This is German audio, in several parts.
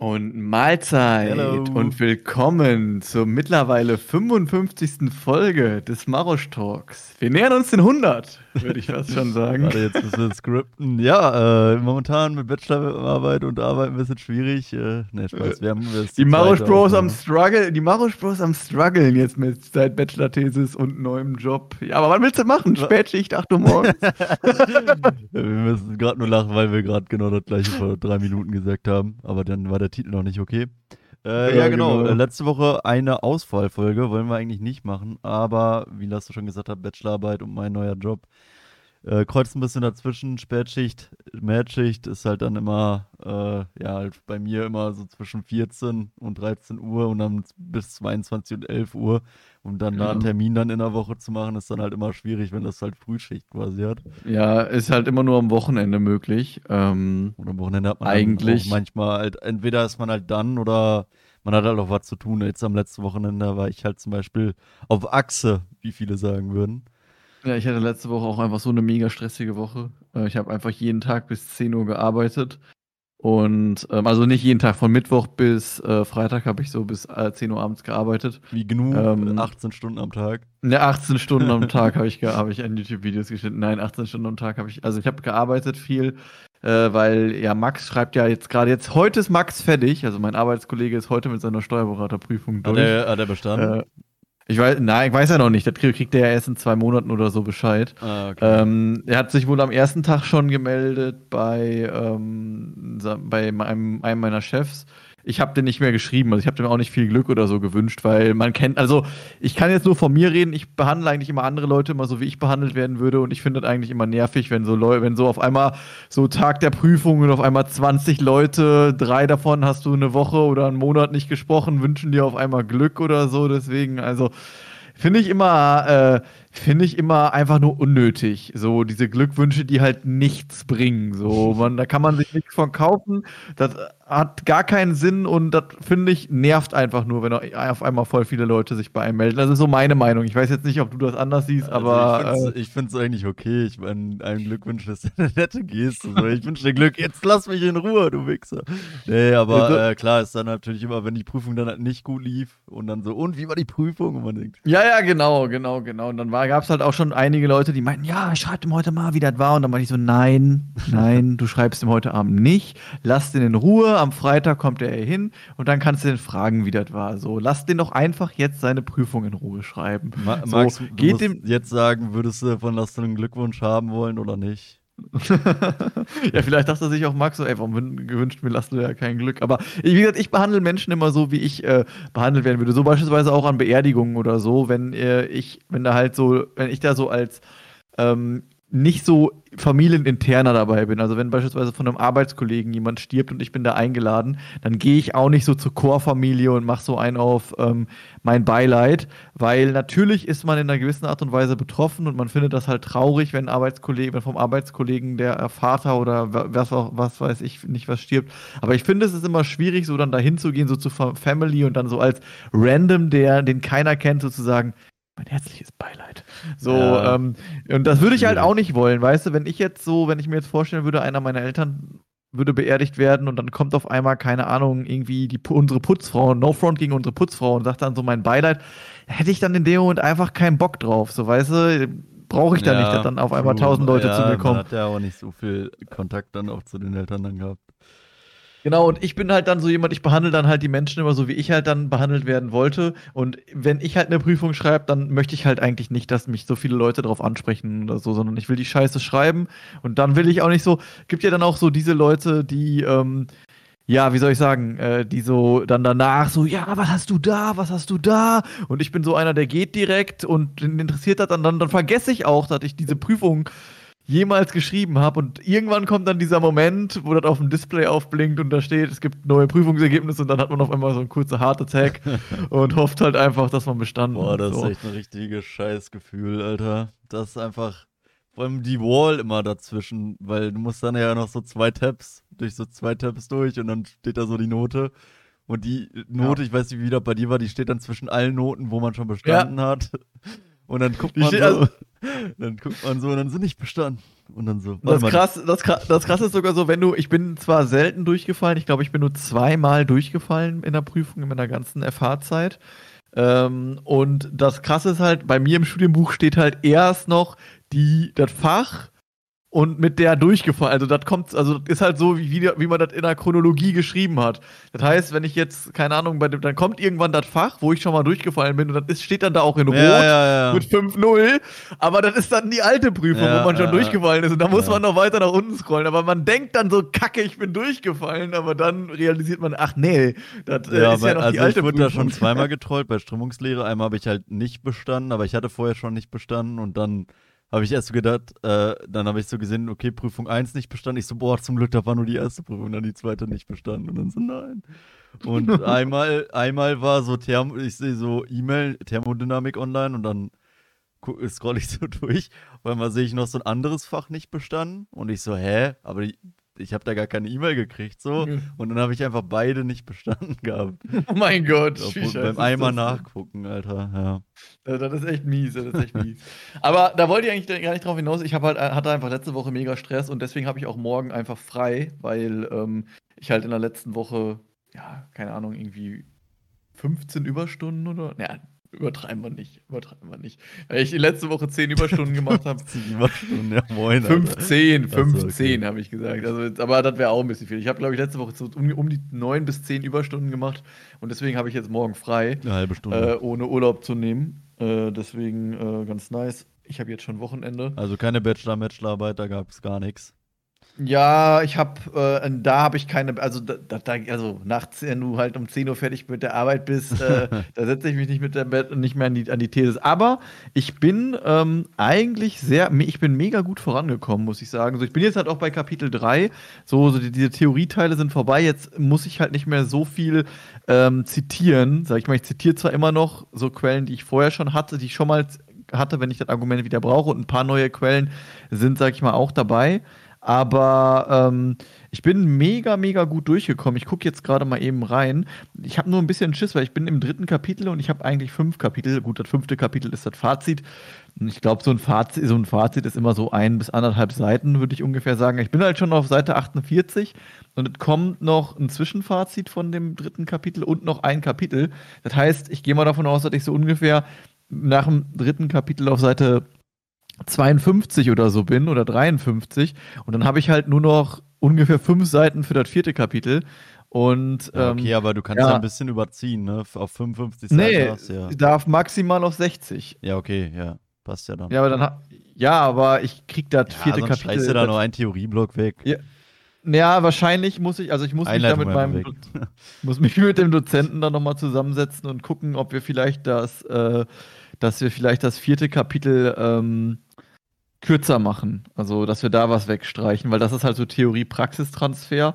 Und Mahlzeit Hello. und willkommen zur mittlerweile 55. Folge des Marosch Talks. Wir nähern uns den 100, würde ich fast schon sagen. Warte, jetzt müssen wir skripten. Ja, äh, momentan mit Bachelorarbeit und Arbeit ein bisschen schwierig. Äh, ne, Spaß. Wir haben das Die Marosch Bros am. Struggle, die Marosch Bros am struggeln jetzt mit seit Bachelor-Thesis und neuem Job. Ja, aber was willst du machen? Spätschicht, 8 Uhr morgens. wir müssen gerade nur lachen, weil wir gerade genau das gleiche vor drei Minuten gesagt haben. Aber dann war der Titel noch nicht okay. Äh, Ja, ja, genau. genau. Letzte Woche eine Ausfallfolge wollen wir eigentlich nicht machen. Aber wie Lasse schon gesagt hat, Bachelorarbeit und mein neuer Job. Äh, kreuzt ein bisschen dazwischen. Spätschicht, Mätschicht ist halt dann immer, äh, ja, halt bei mir immer so zwischen 14 und 13 Uhr und dann bis 22 und 11 Uhr. Und dann da einen Ja. Termin dann in der Woche zu machen, ist dann halt immer schwierig, wenn das halt Frühschicht quasi hat. ja, ist halt immer nur am Wochenende möglich. Ähm, Und am Wochenende hat man Eigentlich- manchmal halt, entweder ist man halt dann oder man hat halt auch was zu tun. Jetzt am letzten Wochenende war ich halt zum Beispiel auf Achse, wie viele sagen würden. Ja, ich hatte letzte Woche auch einfach so eine mega stressige Woche. Äh, Ich habe einfach jeden Tag bis 10 Uhr gearbeitet. Und ähm, also nicht jeden Tag, von Mittwoch bis äh, Freitag habe ich so bis äh, 10 Uhr abends gearbeitet. Wie genug, Ähm, 18 Stunden am Tag. Ne, 18 Stunden am Tag habe ich, hab ich an YouTube-Videos geschnitten. Nein, 18 Stunden am Tag habe ich. Also ich habe gearbeitet viel, äh, weil ja Max schreibt ja jetzt gerade jetzt, heute ist Max fertig. Also mein Arbeitskollege ist heute mit seiner Steuerberaterprüfung Hat durch. er, hat er bestanden? Äh, ich weiß, nein, ich weiß ja noch nicht. Das kriegt, er ja erst in zwei Monaten oder so Bescheid. ah, okay. Ähm, er hat sich wohl am ersten Tag schon gemeldet bei, ähm, bei meinem, einem meiner Chefs. Ich habe den nicht mehr geschrieben, also ich habe dem auch nicht viel Glück oder so gewünscht, weil man kennt, also ich kann jetzt nur von mir reden, ich behandle eigentlich immer andere Leute immer so, wie ich behandelt werden würde und ich finde das eigentlich immer nervig, wenn so Leute, wenn so auf einmal so Tag der Prüfung und auf einmal 20 Leute, drei davon hast du eine Woche oder einen Monat nicht gesprochen, wünschen dir auf einmal Glück oder so, deswegen, also Finde ich immer, äh, finde ich immer einfach nur unnötig. So diese Glückwünsche, die halt nichts bringen. So, man, da kann man sich nichts von kaufen. Das hat gar keinen Sinn und das finde ich nervt einfach nur, wenn auf einmal voll viele Leute sich bei einem melden. Das ist so meine Meinung. Ich weiß jetzt nicht, ob du das anders siehst, aber also äh, ich finde es eigentlich okay. Ich meine, einem Glückwunsch ist eine nette Geste. So. Ich wünsche dir Glück. Jetzt lass mich in Ruhe, du Wichser. Nee, aber Also- äh, klar ist dann natürlich immer, wenn die Prüfung dann halt nicht gut lief und dann so, und wie war die Prüfung? Und man denkt, Ja, ja, genau, genau, genau. Und dann gab es halt auch schon einige Leute, die meinten, ja, ich schreibe ihm heute mal, wie das war. Und dann meinte ich so, nein, nein, du schreibst ihm heute Abend nicht. Lass den in Ruhe. Am Freitag kommt er hin und dann kannst du den fragen, wie das war. So, lass den doch einfach jetzt seine Prüfung in Ruhe schreiben. Ma So, Max, du geht dem- jetzt sagen, würdest du von Lasse einen Glückwunsch haben wollen oder nicht? ja, vielleicht dachte sich auch Max so, ey, warum wün- gewünscht mir du ja kein Glück. Aber wie gesagt, ich behandle Menschen immer so, wie ich äh, behandelt werden würde. So beispielsweise auch an Beerdigungen oder so, wenn äh, ich, wenn da halt so, wenn ich da so als ähm, nicht so familieninterner dabei bin. Also wenn beispielsweise von einem Arbeitskollegen jemand stirbt und ich bin da eingeladen, dann gehe ich auch nicht so zur Chorfamilie und mache so einen auf ähm, mein Beileid, weil natürlich ist man in einer gewissen Art und Weise betroffen und man findet das halt traurig, wenn ein Arbeitskollege, wenn vom Arbeitskollegen der Vater oder wa- was auch, was weiß ich, nicht was stirbt. Aber ich finde, es ist immer schwierig, so dann dahin zu gehen, so Fa- Family und dann so als random, der, den keiner kennt, sozusagen, mein herzliches Beileid. So, Ja. ähm, und das würde ich halt auch nicht wollen, weißt du, wenn ich jetzt so, wenn ich mir jetzt vorstellen würde, einer meiner Eltern würde beerdigt werden und dann kommt auf einmal, keine Ahnung, irgendwie die, unsere Putzfrau, No Front gegen unsere Putzfrau und sagt dann so mein Beileid, hätte ich dann in dem Moment einfach keinen Bock drauf, so, weißt du, brauche ich da nicht, dass dann auf einmal tausend Leute ja, zu mir Man kommen. hat ja auch nicht so viel Kontakt dann auch zu den Eltern dann gehabt. Genau, und ich bin halt dann so jemand, ich behandle dann halt die Menschen immer so, wie ich halt dann behandelt werden wollte. Und wenn ich halt eine Prüfung schreibe, dann möchte ich halt eigentlich nicht, dass mich so viele Leute darauf ansprechen oder so, sondern ich will die Scheiße schreiben. Und dann will ich auch nicht so, gibt ja dann auch so diese Leute, die, ähm, ja, wie soll ich sagen, äh, die so dann danach so, ja, was hast du da, was hast du da? Und ich bin so einer, der geht direkt und den interessiert das dann, dann, dann vergesse ich auch, dass ich diese Prüfung jemals geschrieben habe. Und irgendwann kommt dann dieser Moment, wo das auf dem Display aufblinkt und da steht, es gibt neue Prüfungsergebnisse und dann hat man auf einmal so einen kurzen Heart Attack und hofft halt einfach, dass man bestanden Boah, hat. das so. ist echt ein richtiges Scheißgefühl, Alter. Das ist einfach, vor allem die Wall immer dazwischen, weil du musst dann ja noch so zwei Tabs, durch so zwei Tabs durch und dann steht da so die Note. Und die Note, ich weiß nicht, wie das bei dir war, die steht dann zwischen allen Noten, wo man schon bestanden hat. Und dann guckt man so, also- dann guckt man so und dann sind nicht bestanden. Und dann so, Das krass, das, das krass ist sogar so, wenn du, ich bin zwar selten durchgefallen, ich glaube, ich bin nur zweimal durchgefallen in der Prüfung in meiner ganzen FH-Zeit. Ähm, und das krasse ist halt, bei mir im Studienbuch steht halt erst noch die, das Fach und mit der durchgefallen. Also das kommt, also das ist halt so, wie, wie, man das in der Chronologie geschrieben hat. Das heißt, wenn ich jetzt, keine Ahnung, bei dem, dann kommt irgendwann das Fach, wo ich schon mal durchgefallen bin und dann ist, steht dann da auch in Rot ja, ja, ja. mit 5-0, aber das ist dann die alte Prüfung, wo man schon durchgefallen ist und da muss man noch weiter nach unten scrollen, aber man denkt dann so, kacke, ich bin durchgefallen, aber dann realisiert man, ach nee, das äh, Ja, ist ja noch also die alte ich wurde da Prüfung. schon zweimal getrollt bei Strömungslehre. Einmal habe ich halt nicht bestanden, aber ich hatte vorher schon nicht bestanden und dann habe ich erst so gedacht, äh, dann habe ich so gesehen, okay, Prüfung 1 nicht bestanden. Ich so, boah, zum Glück, da war nur die erste Prüfung, dann die zweite nicht bestanden. Und dann so, nein. Und einmal, einmal war so Thermo, ich sehe so E-Mail, Thermodynamik online und dann scroll ich so durch. Weil mal sehe ich noch so ein anderes Fach nicht bestanden und ich so, hä? Aber die, ich habe da gar keine E-Mail gekriegt, so. Und dann habe ich einfach beide nicht bestanden gehabt. Oh mein Gott, Obwohl, beim einmal nachgucken, Alter. Ja. Das ist echt mies, das ist echt mies. Aber da wollte ich eigentlich gar nicht drauf hinaus. Ich hab halt, hatte einfach letzte Woche mega Stress und deswegen habe ich auch morgen einfach frei, weil ähm, ich halt in der letzten Woche, ja, keine Ahnung, irgendwie 15 Überstunden oder. Ja, übertreiben wir nicht. Übertreiben wir nicht. Weil ich letzte Woche 10 Überstunden gemacht habe. 50 Überstunden, ja moin. Alter. 15, Ach so, 15 okay. habe ich gesagt. Also, aber das wäre auch ein bisschen viel. Ich habe, glaube ich, letzte Woche so um, um die 9 bis 10 Überstunden gemacht und deswegen habe ich jetzt morgen frei Eine halbe Stunde. äh, ohne Urlaub zu nehmen. Äh, deswegen äh, ganz nice. Ich habe jetzt schon Wochenende. also keine Bachelor-Bachelorarbeit, da gab es gar nichts. Ja, ich habe, äh, da habe ich keine, also, da, da, also nachts, wenn du halt um 10 Uhr fertig mit der Arbeit bist, äh, da setze ich mich nicht mit der Bett nicht mehr an die, an die These. Aber ich bin ähm, eigentlich sehr, ich bin mega gut vorangekommen, muss ich sagen. So, ich bin jetzt halt auch bei Kapitel 3. So, so die, diese Theorieteile sind vorbei. Jetzt muss ich halt nicht mehr so viel ähm, zitieren. Sag ich mal, ich zitiere zwar immer noch so Quellen, die ich vorher schon hatte, die ich schon mal hatte, wenn ich das Argument wieder brauche. Und ein paar neue Quellen sind, sag ich mal, auch dabei. Aber ähm, ich bin mega, mega gut durchgekommen. Ich gucke jetzt gerade mal eben rein. Ich habe nur ein bisschen Schiss, weil ich bin im dritten Kapitel und ich habe eigentlich fünf Kapitel. Gut, das fünfte Kapitel ist das Fazit. Und ich glaube, so, ein Fazit- so ein Fazit ist immer so ein bis anderthalb Seiten, würde ich ungefähr sagen. Ich bin halt schon auf Seite 48 und es kommt noch ein Zwischenfazit von dem dritten Kapitel und noch ein Kapitel. Das heißt, ich gehe mal davon aus, dass ich so ungefähr nach dem dritten Kapitel auf Seite 52 oder so bin oder 53 und dann habe ich halt nur noch ungefähr fünf Seiten für das vierte Kapitel und Ja, ähm, okay, aber du kannst ja. ein bisschen überziehen, ne? Auf 55 nee, Seiten hast du ja. darf maximal auf 60. Ja, okay, ja. Passt ja dann. Ja, aber dann ja, aber ich krieg das Ja, vierte Kapitel. scheißt du da noch einen Theorieblock weg. Ja, Ja, wahrscheinlich muss ich, also ich muss mich da Einleitung mit meinem, muss mich mit dem Dozenten dann nochmal zusammensetzen und gucken, ob wir vielleicht das, äh, dass wir vielleicht das vierte Kapitel ähm, kürzer machen. Also, dass wir da was wegstreichen, weil das ist halt so Theorie-Praxistransfer.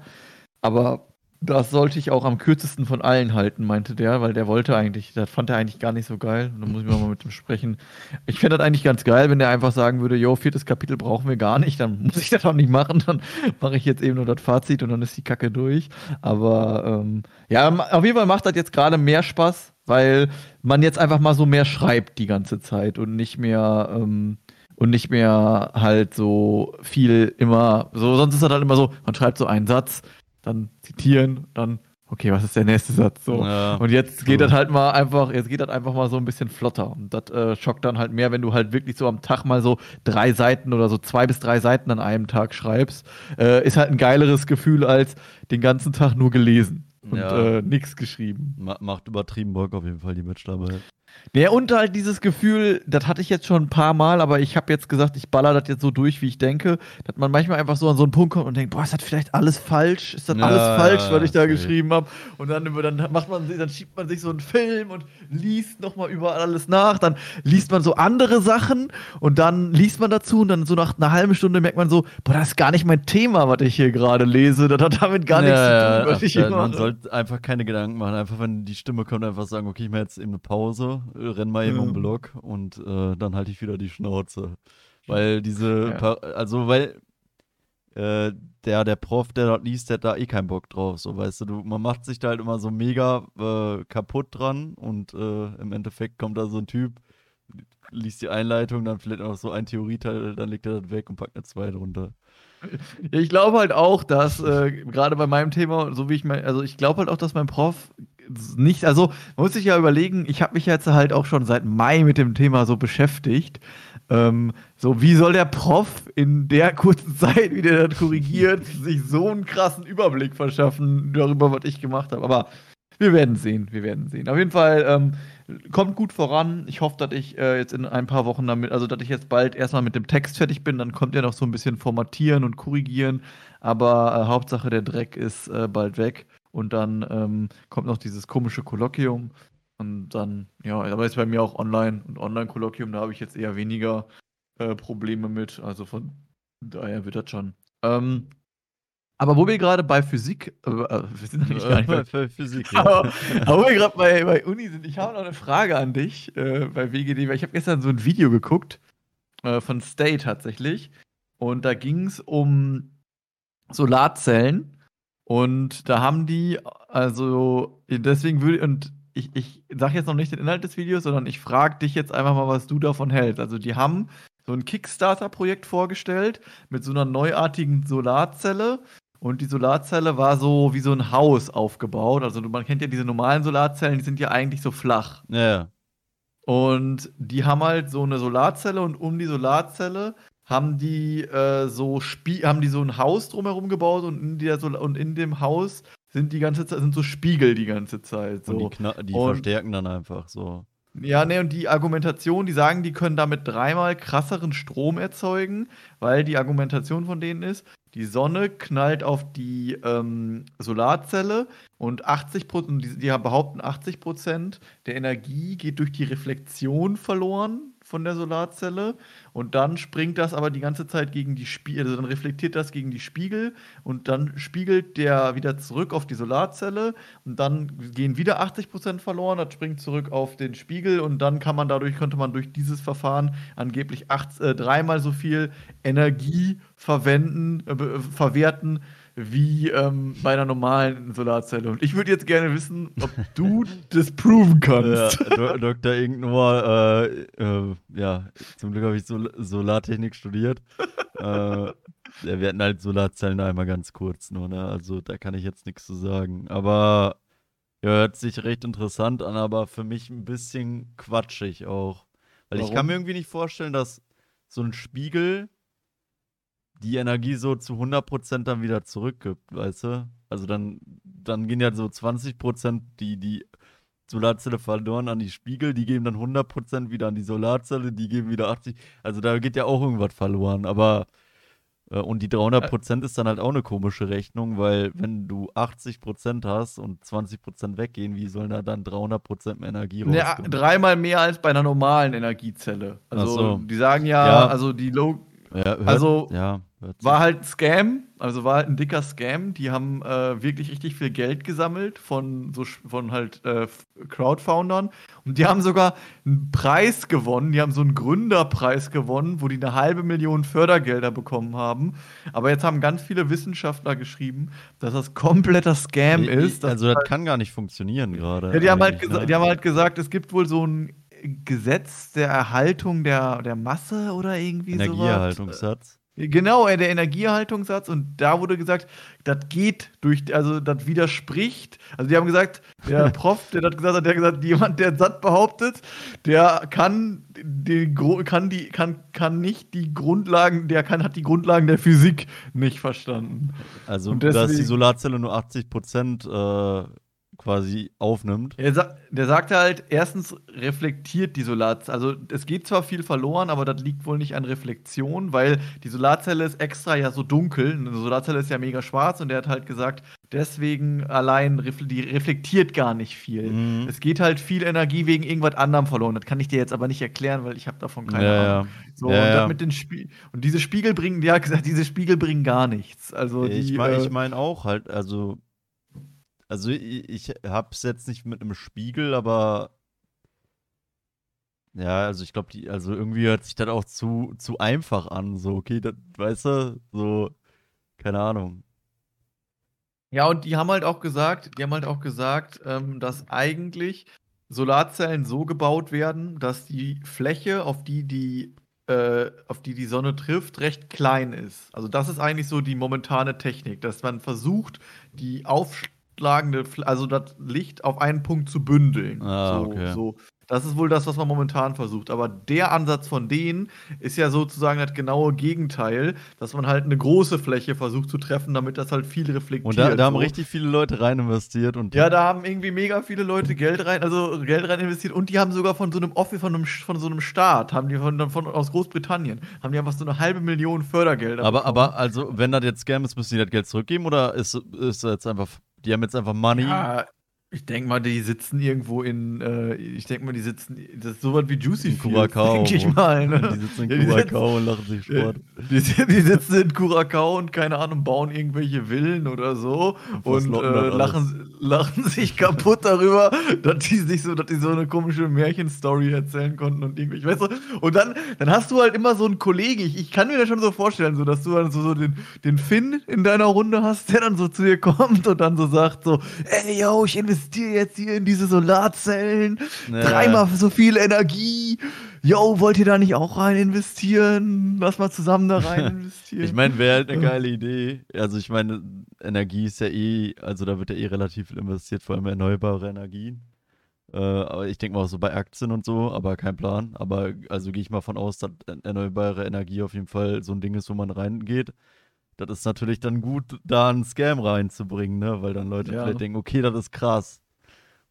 Aber das sollte ich auch am kürzesten von allen halten, meinte der, weil der wollte eigentlich, das fand er eigentlich gar nicht so geil. Und dann muss ich mal mit ihm sprechen. Ich fände das eigentlich ganz geil, wenn der einfach sagen würde, jo, viertes Kapitel brauchen wir gar nicht, dann muss ich das auch nicht machen, dann mache ich jetzt eben nur das Fazit und dann ist die Kacke durch. Aber ähm, ja, auf jeden Fall macht das jetzt gerade mehr Spaß, weil man jetzt einfach mal so mehr schreibt die ganze Zeit und nicht mehr ähm, und nicht mehr halt so viel immer so, sonst ist das halt immer so, man schreibt so einen Satz, dann zitieren, dann okay, was ist der nächste Satz so. Ja, Und jetzt geht so. das halt mal einfach, jetzt geht das einfach mal so ein bisschen flotter. Und das äh, schockt dann halt mehr, wenn du halt wirklich so am Tag mal so drei Seiten oder so zwei bis drei Seiten an einem Tag schreibst. Äh, ist halt ein geileres Gefühl als den ganzen Tag nur gelesen und Ja. äh, nichts geschrieben. Ma macht übertrieben Bock auf jeden Fall die Bachelorarbeit. Ja, und halt dieses Gefühl, das hatte ich jetzt schon ein paar Mal, aber ich habe jetzt gesagt, ich baller das jetzt so durch, wie ich denke, dass man manchmal einfach so an so einen Punkt kommt und denkt, boah, ist das vielleicht alles falsch? Ist das Ja, alles falsch, was ich da safe. geschrieben habe? Und dann, dann macht man, dann schiebt man sich so einen Film und liest nochmal überall alles nach, dann liest man so andere Sachen und dann liest man dazu und dann so nach einer halben Stunde merkt man so, boah, das ist gar nicht mein Thema, was ich hier gerade lese, das hat damit gar nichts zu tun, was ich ja, hier Man mache. sollte einfach keine Gedanken machen. Einfach, wenn die Stimme kommt, einfach sagen, okay, ich mache jetzt eben eine Pause, renn mal eben Ja. um den Block und äh, dann halte ich wieder die Schnauze. Weil diese, Ja. Also weil äh, der, der Prof, der dort liest, der hat da eh keinen Bock drauf. So, weißt du, du, man macht sich da halt immer so mega äh, kaputt dran und äh, im Endeffekt kommt da so ein Typ, liest die Einleitung, dann vielleicht auch so ein Theorieteil, dann legt er das weg und packt eine 2 drunter. Ja, ich glaube halt auch, dass äh, gerade bei meinem Thema, so wie ich mein, also ich glaube halt auch, dass mein Prof nicht, also muss sich ja überlegen, ich habe mich jetzt halt auch schon seit Mai mit dem Thema so beschäftigt. Ähm, so, wie soll der Prof in der kurzen Zeit, wie der das korrigiert, sich so einen krassen Überblick verschaffen darüber, was ich gemacht habe? Aber wir werden sehen, wir werden sehen. Auf jeden Fall ähm, kommt gut voran. Ich hoffe, dass ich äh, jetzt in ein paar Wochen damit, also dass ich jetzt bald erstmal mit dem Text fertig bin. Dann kommt ja noch so ein bisschen formatieren und korrigieren. Aber äh, Hauptsache der Dreck ist äh, bald weg. Und dann ähm, kommt noch dieses komische Kolloquium. Und dann, ja, aber ist bei mir auch online. Und Online-Kolloquium, da habe ich jetzt eher weniger äh, Probleme mit. Also von daher wird das schon. Ähm, aber wo wir gerade bei Physik, äh, äh wir sind eigentlich gar nicht bei, bei Physik, ja. aber, aber, wo wir gerade bei, bei Uni sind, ich habe noch eine Frage an dich äh, bei WGD, weil ich habe gestern so ein Video geguckt äh, von Stay tatsächlich und da ging es um Solarzellen und da haben die, also deswegen würde, und ich, ich sage jetzt noch nicht den Inhalt des Videos, sondern ich frage dich jetzt einfach mal, was du davon hältst. Also die haben so ein Kickstarter-Projekt vorgestellt mit so einer neuartigen Solarzelle und die Solarzelle war so wie so ein Haus aufgebaut. Also man kennt ja diese normalen Solarzellen, die sind ja eigentlich so flach. Ja. Und die haben halt so eine Solarzelle und um die Solarzelle haben die äh, so Spie haben die so ein Haus drumherum gebaut und in, der Sol und in dem Haus sind die ganze Zeit sind so Spiegel die ganze Zeit. So. Und die, die und, verstärken dann einfach so. Ja, ne, und die Argumentation, die sagen, die können damit dreimal krasseren Strom erzeugen, weil die Argumentation von denen ist, die Sonne knallt auf die ähm, Solarzelle und 80 Prozent, die, die behaupten 80 Prozent der Energie geht durch die Reflexion verloren von der Solarzelle. Und dann springt das aber die ganze Zeit gegen die Spiegel, also dann reflektiert das gegen die Spiegel. Und dann spiegelt der wieder zurück auf die Solarzelle. Und dann gehen wieder 80% verloren, das springt zurück auf den Spiegel. Und dann kann man dadurch, könnte man durch dieses Verfahren angeblich acht, äh, dreimal so viel Energie verwenden, äh, verwerten, wie ähm, bei einer normalen Solarzelle. Und ich würde jetzt gerne wissen, ob du das proven kannst. Ja, Dr. Ignor, äh, äh, ja, zum Glück habe ich Sol Solartechnik studiert. äh, wir hatten halt Solarzellen einmal ganz kurz nur, ne? Also da kann ich jetzt nichts zu sagen. Aber ja, hört sich recht interessant an, aber für mich ein bisschen quatschig auch. Weil Warum? ich kann mir irgendwie nicht vorstellen, dass so ein Spiegel die Energie so zu 100% dann wieder zurückgibt, weißt du? Also dann, dann gehen ja so 20% die, die Solarzelle verloren an die Spiegel, die geben dann 100% wieder an die Solarzelle, die geben wieder 80%. Also da geht ja auch irgendwas verloren, aber äh, und die 300% ist dann halt auch eine komische Rechnung, weil wenn du 80% hast und 20% weggehen, wie sollen da dann 300% mehr Energie rauskommen? Ja, dreimal mehr als bei einer normalen Energiezelle. Also so. die sagen ja, ja, also die Low ja, hört, also ja, war halt ein Scam, also war halt ein dicker Scam. Die haben äh, wirklich richtig viel Geld gesammelt von so von halt äh, Crowdfoundern und die haben sogar einen Preis gewonnen. Die haben so einen Gründerpreis gewonnen, wo die eine halbe Million Fördergelder bekommen haben. Aber jetzt haben ganz viele Wissenschaftler geschrieben, dass das kompletter Scam ich, ist. Also das halt, kann gar nicht funktionieren gerade. Ja, die haben halt, ne? die haben halt gesagt, es gibt wohl so ein Gesetz der Erhaltung der, der Masse oder irgendwie so. Energieerhaltungssatz. Genau, der Energieerhaltungssatz und da wurde gesagt, das geht durch, also das widerspricht. Also die haben gesagt, der Prof, der das gesagt hat, der hat gesagt, jemand, der Satz behauptet, der kann den kann die kann kann nicht die Grundlagen, der kann hat die Grundlagen der Physik nicht verstanden. Also deswegen, dass die Solarzelle nur 80 Prozent äh, quasi aufnimmt. Der, der sagte halt, erstens reflektiert die Solarzelle. Also es geht zwar viel verloren, aber das liegt wohl nicht an Reflexion, weil die Solarzelle ist extra ja so dunkel. Eine Solarzelle ist ja mega schwarz und der hat halt gesagt, deswegen allein die reflektiert gar nicht viel. Mhm. Es geht halt viel Energie wegen irgendwas anderem verloren. Das kann ich dir jetzt aber nicht erklären, weil ich habe davon keine ja, Ahnung. So, ja, und, mit den und diese Spiegel bringen, hat gesagt, diese Spiegel bringen gar nichts. Also die, ich meine äh, ich mein auch halt, also also ich, ich hab's jetzt nicht mit einem Spiegel, aber ja, also ich glaube, die, also irgendwie hört sich das auch zu, zu einfach an. So, okay, das, weißt du, so, keine Ahnung. Ja, und die haben halt auch gesagt, die haben halt auch gesagt, ähm, dass eigentlich Solarzellen so gebaut werden, dass die Fläche, auf die die, äh, auf die die Sonne trifft, recht klein ist. Also das ist eigentlich so die momentane Technik, dass man versucht, die aufschlagende, Fl- also das Licht auf einen Punkt zu bündeln. Ah, so, okay. so. Das ist wohl das, was man momentan versucht. Aber der Ansatz von denen ist ja sozusagen das genaue Gegenteil, dass man halt eine große Fläche versucht zu treffen, damit das halt viel reflektiert. Und da, da haben so. richtig viele Leute rein investiert und Ja, da haben irgendwie mega viele Leute Geld rein, also Geld rein investiert und die haben sogar von so einem Office, von einem, von so einem Staat, haben die von, von aus Großbritannien, haben die einfach so eine halbe Million Fördergelder. aber, bekommen. aber also, wenn das jetzt Scam ist, müssen die das Geld zurückgeben oder ist, ist das jetzt einfach, die haben jetzt einfach Money? ja, ich denke mal, die sitzen irgendwo in, äh, ich denke mal, die sitzen, das ist sowas wie Juicy In Curacao. denke ich mal. Ne? Die sitzen in Curacao und lachen sich Sport. Die, die sitzen in Curacao und keine Ahnung, bauen irgendwelche Villen oder so und verslotten äh, lachen, lachen sich kaputt darüber, dass die sich so, dass die so eine komische Märchenstory erzählen konnten und irgendwie, weißt du, und dann, dann hast du halt immer so einen Kollegen, ich, ich kann mir das schon so vorstellen, so dass du dann so, so den, den Finn in deiner Runde hast, der dann so zu dir kommt und dann so sagt so, ey yo, ich investiere jetzt hier in diese Solarzellen, Ja. dreimal so viel Energie. Yo, wollt ihr da nicht auch rein investieren? Lass mal zusammen da rein investieren. Ich meine, wäre halt eine geile Idee. Also ich meine, Energie ist ja eh, also da wird ja eh relativ viel investiert, vor allem erneuerbare Energien. Äh, aber ich denke mal auch so bei Aktien und so, aber kein Plan. Aber also gehe ich mal von aus, dass erneuerbare Energie auf jeden Fall so ein Ding ist, wo man reingeht. Das ist natürlich dann gut, da einen Scam reinzubringen, ne? Weil dann Leute Ja. vielleicht denken, okay, das ist krass.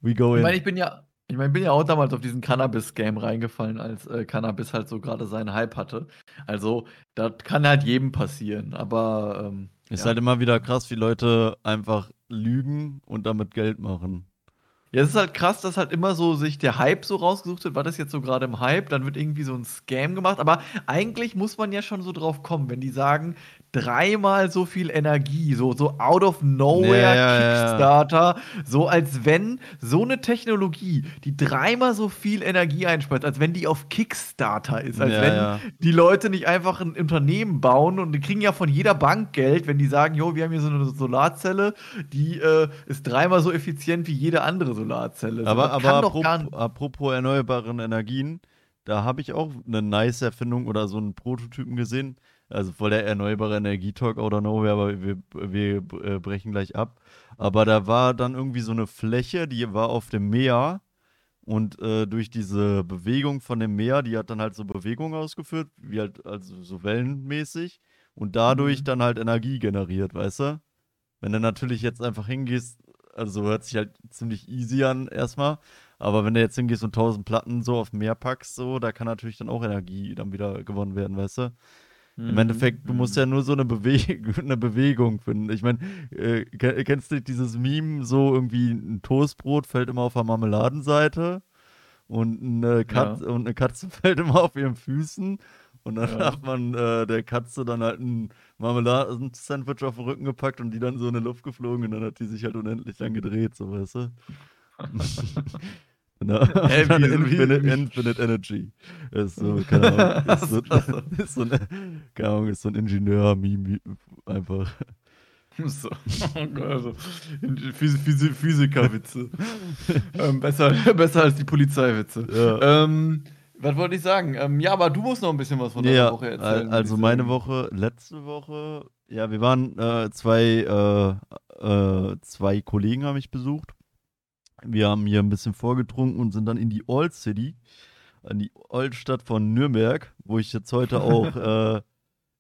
We go Ich in. meine, ich bin ja, ich meine, ich bin ja auch damals auf diesen Cannabis-Game reingefallen, als äh, Cannabis halt so gerade seinen Hype hatte. Also, das kann halt jedem passieren, aber ähm, ist ja. halt immer wieder krass, wie Leute einfach lügen und damit Geld machen. Ja, es ist halt krass, dass halt immer so sich der Hype so rausgesucht wird, war das jetzt so gerade im Hype, dann wird irgendwie so ein Scam gemacht, aber eigentlich muss man ja schon so drauf kommen, wenn die sagen, dreimal so viel Energie, so, so out of nowhere Ja, ja, ja. Kickstarter, so als wenn so eine Technologie, die dreimal so viel Energie einspeist, als wenn die auf Kickstarter ist, als Ja, wenn ja. die Leute nicht einfach ein Unternehmen bauen und die kriegen ja von jeder Bank Geld, wenn die sagen, jo, wir haben hier so eine Solarzelle, die äh, ist dreimal so effizient wie jede andere Solarzelle. So, Aber, das aber apropos, apropos erneuerbaren Energien, da habe ich auch eine nice Erfindung oder so einen Prototypen gesehen. Also voll der erneuerbare Energietalk of nowhere, aber wir, wir äh, brechen gleich ab. Aber da war dann irgendwie so eine Fläche, die war auf dem Meer und äh, durch diese Bewegung von dem Meer, die hat dann halt so Bewegung ausgeführt, wie halt, also so wellenmäßig und dadurch Mhm. dann halt Energie generiert, weißt du? Wenn du natürlich jetzt einfach hingehst, also hört sich halt ziemlich easy an erstmal, aber wenn du jetzt hingehst und 1000 Platten so auf Meer packst, so, da kann natürlich dann auch Energie dann wieder gewonnen werden, weißt du? Mhm. Im Endeffekt, du musst ja nur so eine, Bewe eine Bewegung finden. Ich meine, äh, ke- kennst du dieses Meme, so irgendwie ein Toastbrot fällt immer auf der Marmeladenseite und eine, Katz und eine Katze fällt immer auf ihren Füßen und dann Ja. hat man äh, der Katze dann halt ein Marmeladensandwich auf den Rücken gepackt und die dann so in die Luft geflogen und dann hat die sich halt unendlich lang gedreht, so weißt du? Wie- wie- Infinite, Infinite Energy. Ist so, keine Ahnung. Ist so, ist so, eine, keine Ahnung, ist so ein Ingenieur-Meme einfach. So. also, Phys Phys Physikerwitze. ähm, besser, besser als die Polizeiwitze. Ja. Ähm, was wollte ich sagen? Ähm, ja, aber du musst noch ein bisschen was von deiner Ja, Woche erzählen. also meine. Woche, letzte Woche, ja, wir waren äh, zwei, äh, äh, zwei Kollegen haben mich besucht. Wir haben hier ein bisschen vorgetrunken und sind dann in die Old City, an die Oldstadt von Nürnberg, wo ich jetzt heute auch, äh,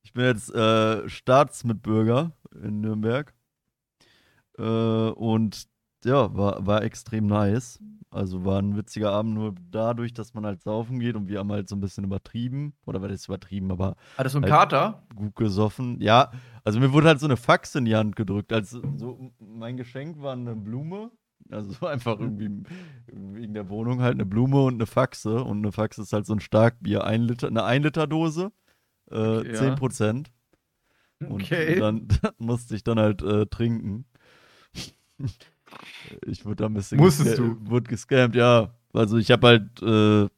ich bin jetzt äh, Staatsmitbürger in Nürnberg. Äh, und ja, war, war extrem nice. Also war ein witziger Abend nur dadurch, dass man halt saufen geht und wir haben halt so ein bisschen übertrieben. Oder war das übertrieben, aber Hattest du einen halt- Kater? gut gesoffen. Ja, also mir wurde halt so eine Fax in die Hand gedrückt. Also so, mein Geschenk war eine Blume. Also so einfach irgendwie wegen der Wohnung halt eine Blume und eine Faxe. Und eine Faxe ist halt so ein Starkbier, ein Liter, eine 1 Liter Dose, äh, Okay, ja. 10 Prozent. Und Okay. dann musste ich dann halt äh, trinken. ich wurde da ein bisschen Musstest gesca- Wurde gescammt, ja. Also ich habe halt, äh,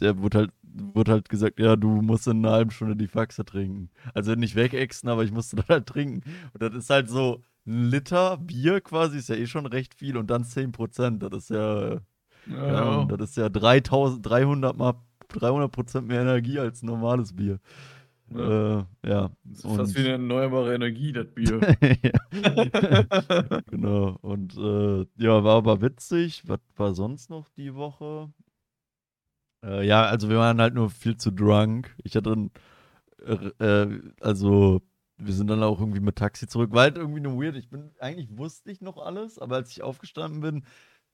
der wurde halt, wurde halt gesagt, ja, du musst in einer halben Stunde die Faxe trinken. Also nicht wegexen, aber ich musste dann halt trinken. Und das ist halt so ein Liter Bier quasi, ist ja eh schon recht viel und dann 10 Prozent. Das ist ja, Ja, und das ist ja 3300 mal 300 Prozent mehr Energie als normales Bier. Ja. Äh, ja. Das ist und fast wie eine erneuerbare Energie, das Bier. genau. Und äh, ja, war aber witzig. Was war sonst noch die Woche? Äh, ja, also wir waren halt nur viel zu drunk. Ich hatte dann, äh, also wir sind dann auch irgendwie mit Taxi zurück. War halt irgendwie nur weird. Ich bin, eigentlich wusste ich noch alles, aber als ich aufgestanden bin,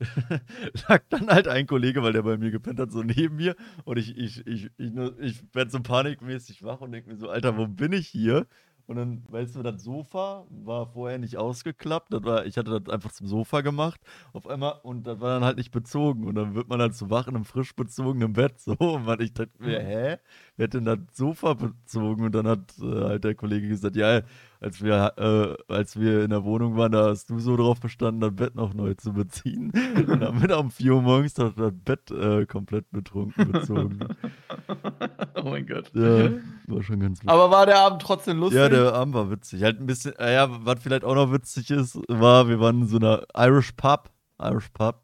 lag dann halt ein Kollege, weil der bei mir gepennt hat, so neben mir. Und ich, ich, ich, ich, ich werde so panikmäßig wach und denke mir so, Alter, wo bin ich hier? Und dann, weißt du, das Sofa war vorher nicht ausgeklappt. Das war, ich hatte das einfach zum Sofa gemacht. Auf einmal, und das war dann halt nicht bezogen. Und dann wird man halt so wach in einem frisch bezogenen Bett. So, und man, ich dachte mir, hä? Wer hat denn das Sofa bezogen? Und dann hat äh, halt der Kollege gesagt, ja, als wir, äh, als wir in der Wohnung waren, da hast du so drauf bestanden, das Bett noch neu zu beziehen. Und dann wir um 4 Uhr morgens das, das Bett äh, komplett betrunken bezogen. oh mein Gott. Ja, war schon ganz lustig. Aber war der Abend trotzdem lustig? Ja, der Abend war witzig. Halt ein bisschen, äh, ja, was vielleicht auch noch witzig ist, war, wir waren in so einer Irish Pub, Irish Pub,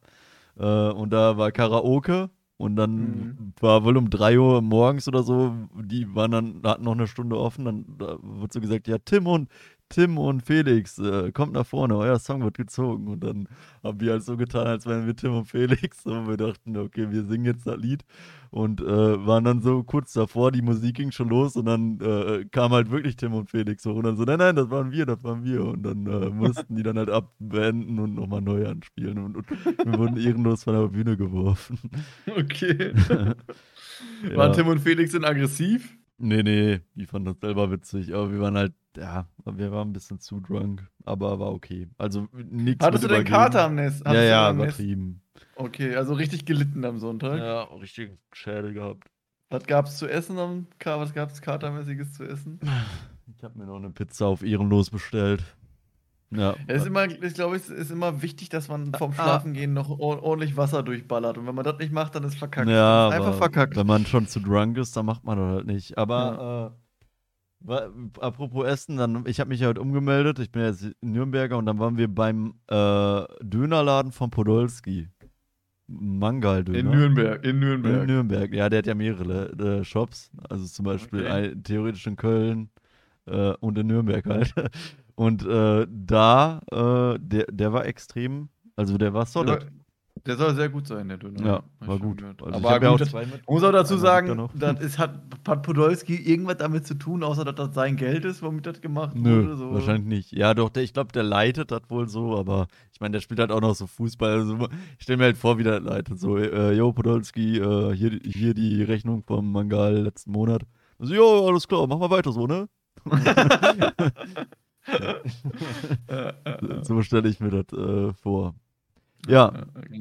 äh, und da war Karaoke. Und dann mhm. war wohl um 3 Uhr morgens oder so, die waren dann, hatten noch eine Stunde offen, dann da wurde so gesagt, ja, Tim und Tim und Felix, äh, kommt nach vorne, euer Song wird gezogen. Und dann haben wir halt so getan, als wären wir Tim und Felix. Und wir dachten, okay, wir singen jetzt das Lied. Und äh, waren dann so kurz davor, die Musik ging schon los und dann äh, kam halt wirklich Tim und Felix hoch. Und dann so, nein, nein, das waren wir, das waren wir. Und dann äh, mussten die dann halt abwenden und nochmal neu anspielen. Und, und, wir wurden ehrenlos von der Bühne geworfen. Okay. ja. Waren Tim und Felix denn aggressiv? Nee, nee, die fanden das selber witzig, aber wir waren halt, ja, wir waren ein bisschen zu drunk, aber war okay. Also nichts Hattest du den Kater am Nest? ja, ja, übertrieben. Okay, also richtig gelitten am Sonntag. Ja, richtig Schädel gehabt. Was gab's zu essen am Was gab's Katermäßiges zu essen? Ich habe mir noch eine Pizza auf ehrenlos bestellt. Ja. Es ist immer, ich glaube, es ist immer wichtig, dass man vom ah. Schlafengehen noch ordentlich Wasser durchballert. Und wenn man das nicht macht, dann ist verkackt. Ja, ist einfach verkackt. Wenn man schon zu drunk ist, dann macht man das halt nicht. Aber ja. äh, apropos Essen, dann, ich habe mich ja heute umgemeldet. Ich bin jetzt in Nürnberger und dann waren wir beim äh, Dönerladen von Podolski. Mangal-Döner. In Nürnberg, in Nürnberg. In Nürnberg, ja, der hat ja mehrere äh, Shops. Also zum Beispiel okay. ein, theoretisch in Köln äh, und in Nürnberg halt. Und äh, da, äh, der, der war extrem, also der war solid. Der soll sehr gut sein, der Döner. Ja, war gut. Also aber gut, ja muss auch dazu sagen, das ist, hat, hat Podolski irgendwas damit zu tun, außer dass das sein Geld ist, womit das gemacht Nö, wurde? So. wahrscheinlich nicht. Ja, doch, der, ich glaube, der leitet das wohl so, aber ich meine, der spielt halt auch noch so Fußball. Also, ich stelle mir halt vor, wie der leitet. So, äh, yo, Podolski, äh, hier, hier die Rechnung vom Mangal letzten Monat. Also, jo, alles klar, mach mal weiter so, ne? so stelle ich mir das äh, vor. Ja,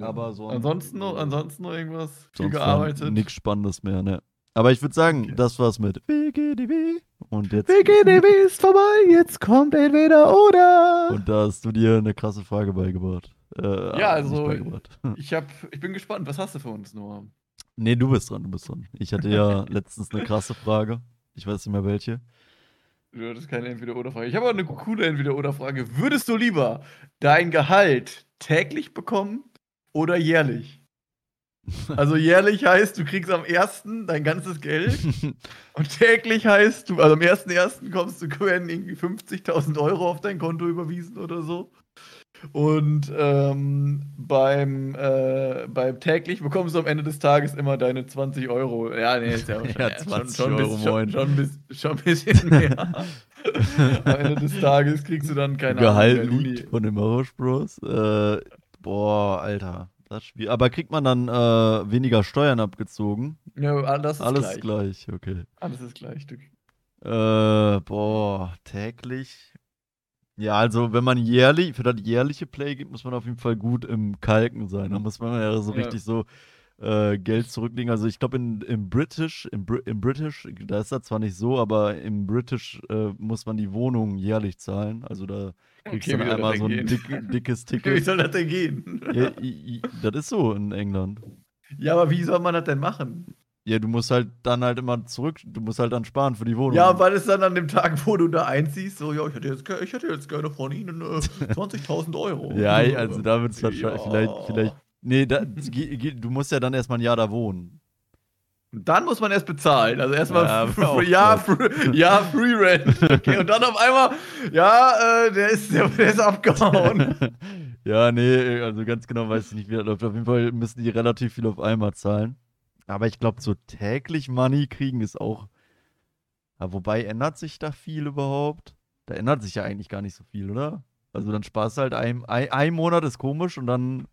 aber so. Ansonsten noch, ansonsten noch irgendwas viel gearbeitet. Nichts Spannendes mehr, ne? Aber ich würde sagen, okay. das war's mit WGDB. Und jetzt. WGDB ist vorbei, jetzt kommt entweder oder. Und da hast du dir eine krasse Frage beigebracht. Äh, ja, also. Beigebracht. Ich, hab, ich bin gespannt, was hast du für uns, Noah? Nee, du bist dran, du bist dran. Ich hatte ja letztens eine krasse Frage. Ich weiß nicht mehr welche. Das ist keine Entweder-Oder-Frage. Ich habe aber eine coole Entweder-Oder-Frage. Würdest du lieber dein Gehalt täglich bekommen oder jährlich? Also jährlich heißt, du kriegst am ersten dein ganzes Geld und täglich heißt, du, also am ersten ersten kommst du, werden irgendwie 50.000 Euro auf dein Konto überwiesen oder so. Und ähm, beim, äh, beim täglich bekommst du am Ende des Tages immer deine 20 Euro. Ja, nee, ist ja, ja 20 schon, schon, Euro, bis, schon, schon, schon, ein bisschen mehr. am Ende des Tages kriegst du dann keine Gehalt Ahnung. Gehalt von den Marosch Bros. Äh, boah, Alter. Das Spiel. Aber kriegt man dann äh, weniger Steuern abgezogen? Ja, alles ist alles gleich. gleich. okay. Alles ist gleich. Äh, boah, täglich ja, also wenn man jährlich, für das jährliche Play gibt, muss man auf jeden Fall gut im Kalken sein. Da muss man ja so ja. richtig so äh, Geld zurücklegen. Also ich glaube im British, im, Br im British, da ist das zwar nicht so, aber im British äh, muss man die Wohnung jährlich zahlen. Also da kriegst okay, du dann einmal so ein dick, dickes Ticket. Wie soll das denn gehen? Ja, das ist so in England. Ja, aber wie soll man das denn machen? Ja, du musst halt dann halt immer zurück, du musst halt dann sparen für die Wohnung. Ja, weil es dann an dem Tag, wo du da einziehst, so, ja, ich hätte jetzt, ich hätte jetzt gerne von Ihnen äh, 20.000 Euro. ja, also da wird es ja. vielleicht, vielleicht Nee, da, du musst ja dann erstmal ein Jahr da wohnen. dann muss man erst bezahlen. Also erstmal Ja, ja, ja, free, ja, Free Rent. Okay, und dann auf einmal, ja, äh, der, ist, der, der ist abgehauen. ja, nee, also ganz genau weiß ich nicht, wie das läuft. Auf jeden Fall müssen die relativ viel auf einmal zahlen. Aber ich glaube, so täglich Money kriegen ist auch. Ja, wobei ändert sich da viel überhaupt? Da ändert sich ja eigentlich gar nicht so viel, oder? Also dann sparst du halt ein, ein, ein Monat ist komisch und dann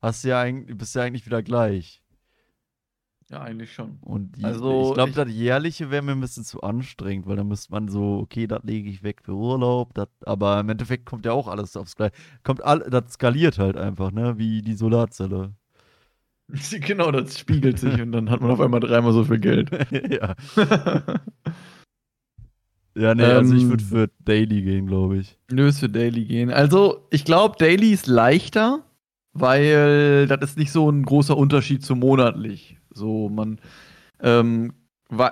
hast du ja eigentlich, bist du ja eigentlich wieder gleich. Ja, eigentlich schon. Und die, Also, ich glaube, das jährliche wäre mir ein bisschen zu anstrengend, weil dann müsste man so, okay, das lege ich weg für Urlaub, dat, aber im Endeffekt kommt ja auch alles aufs Gleiche. Kommt all, das skaliert halt einfach, ne, wie die Solarzelle. Genau, das spiegelt sich und dann hat man auf einmal dreimal so viel Geld. ja. ja, nee, also ich Ähm, würde für Daily gehen, glaube ich. Nö, für Daily gehen. Also, ich glaube, Daily ist leichter, weil das ist nicht so ein großer Unterschied zu monatlich. So, man ähm,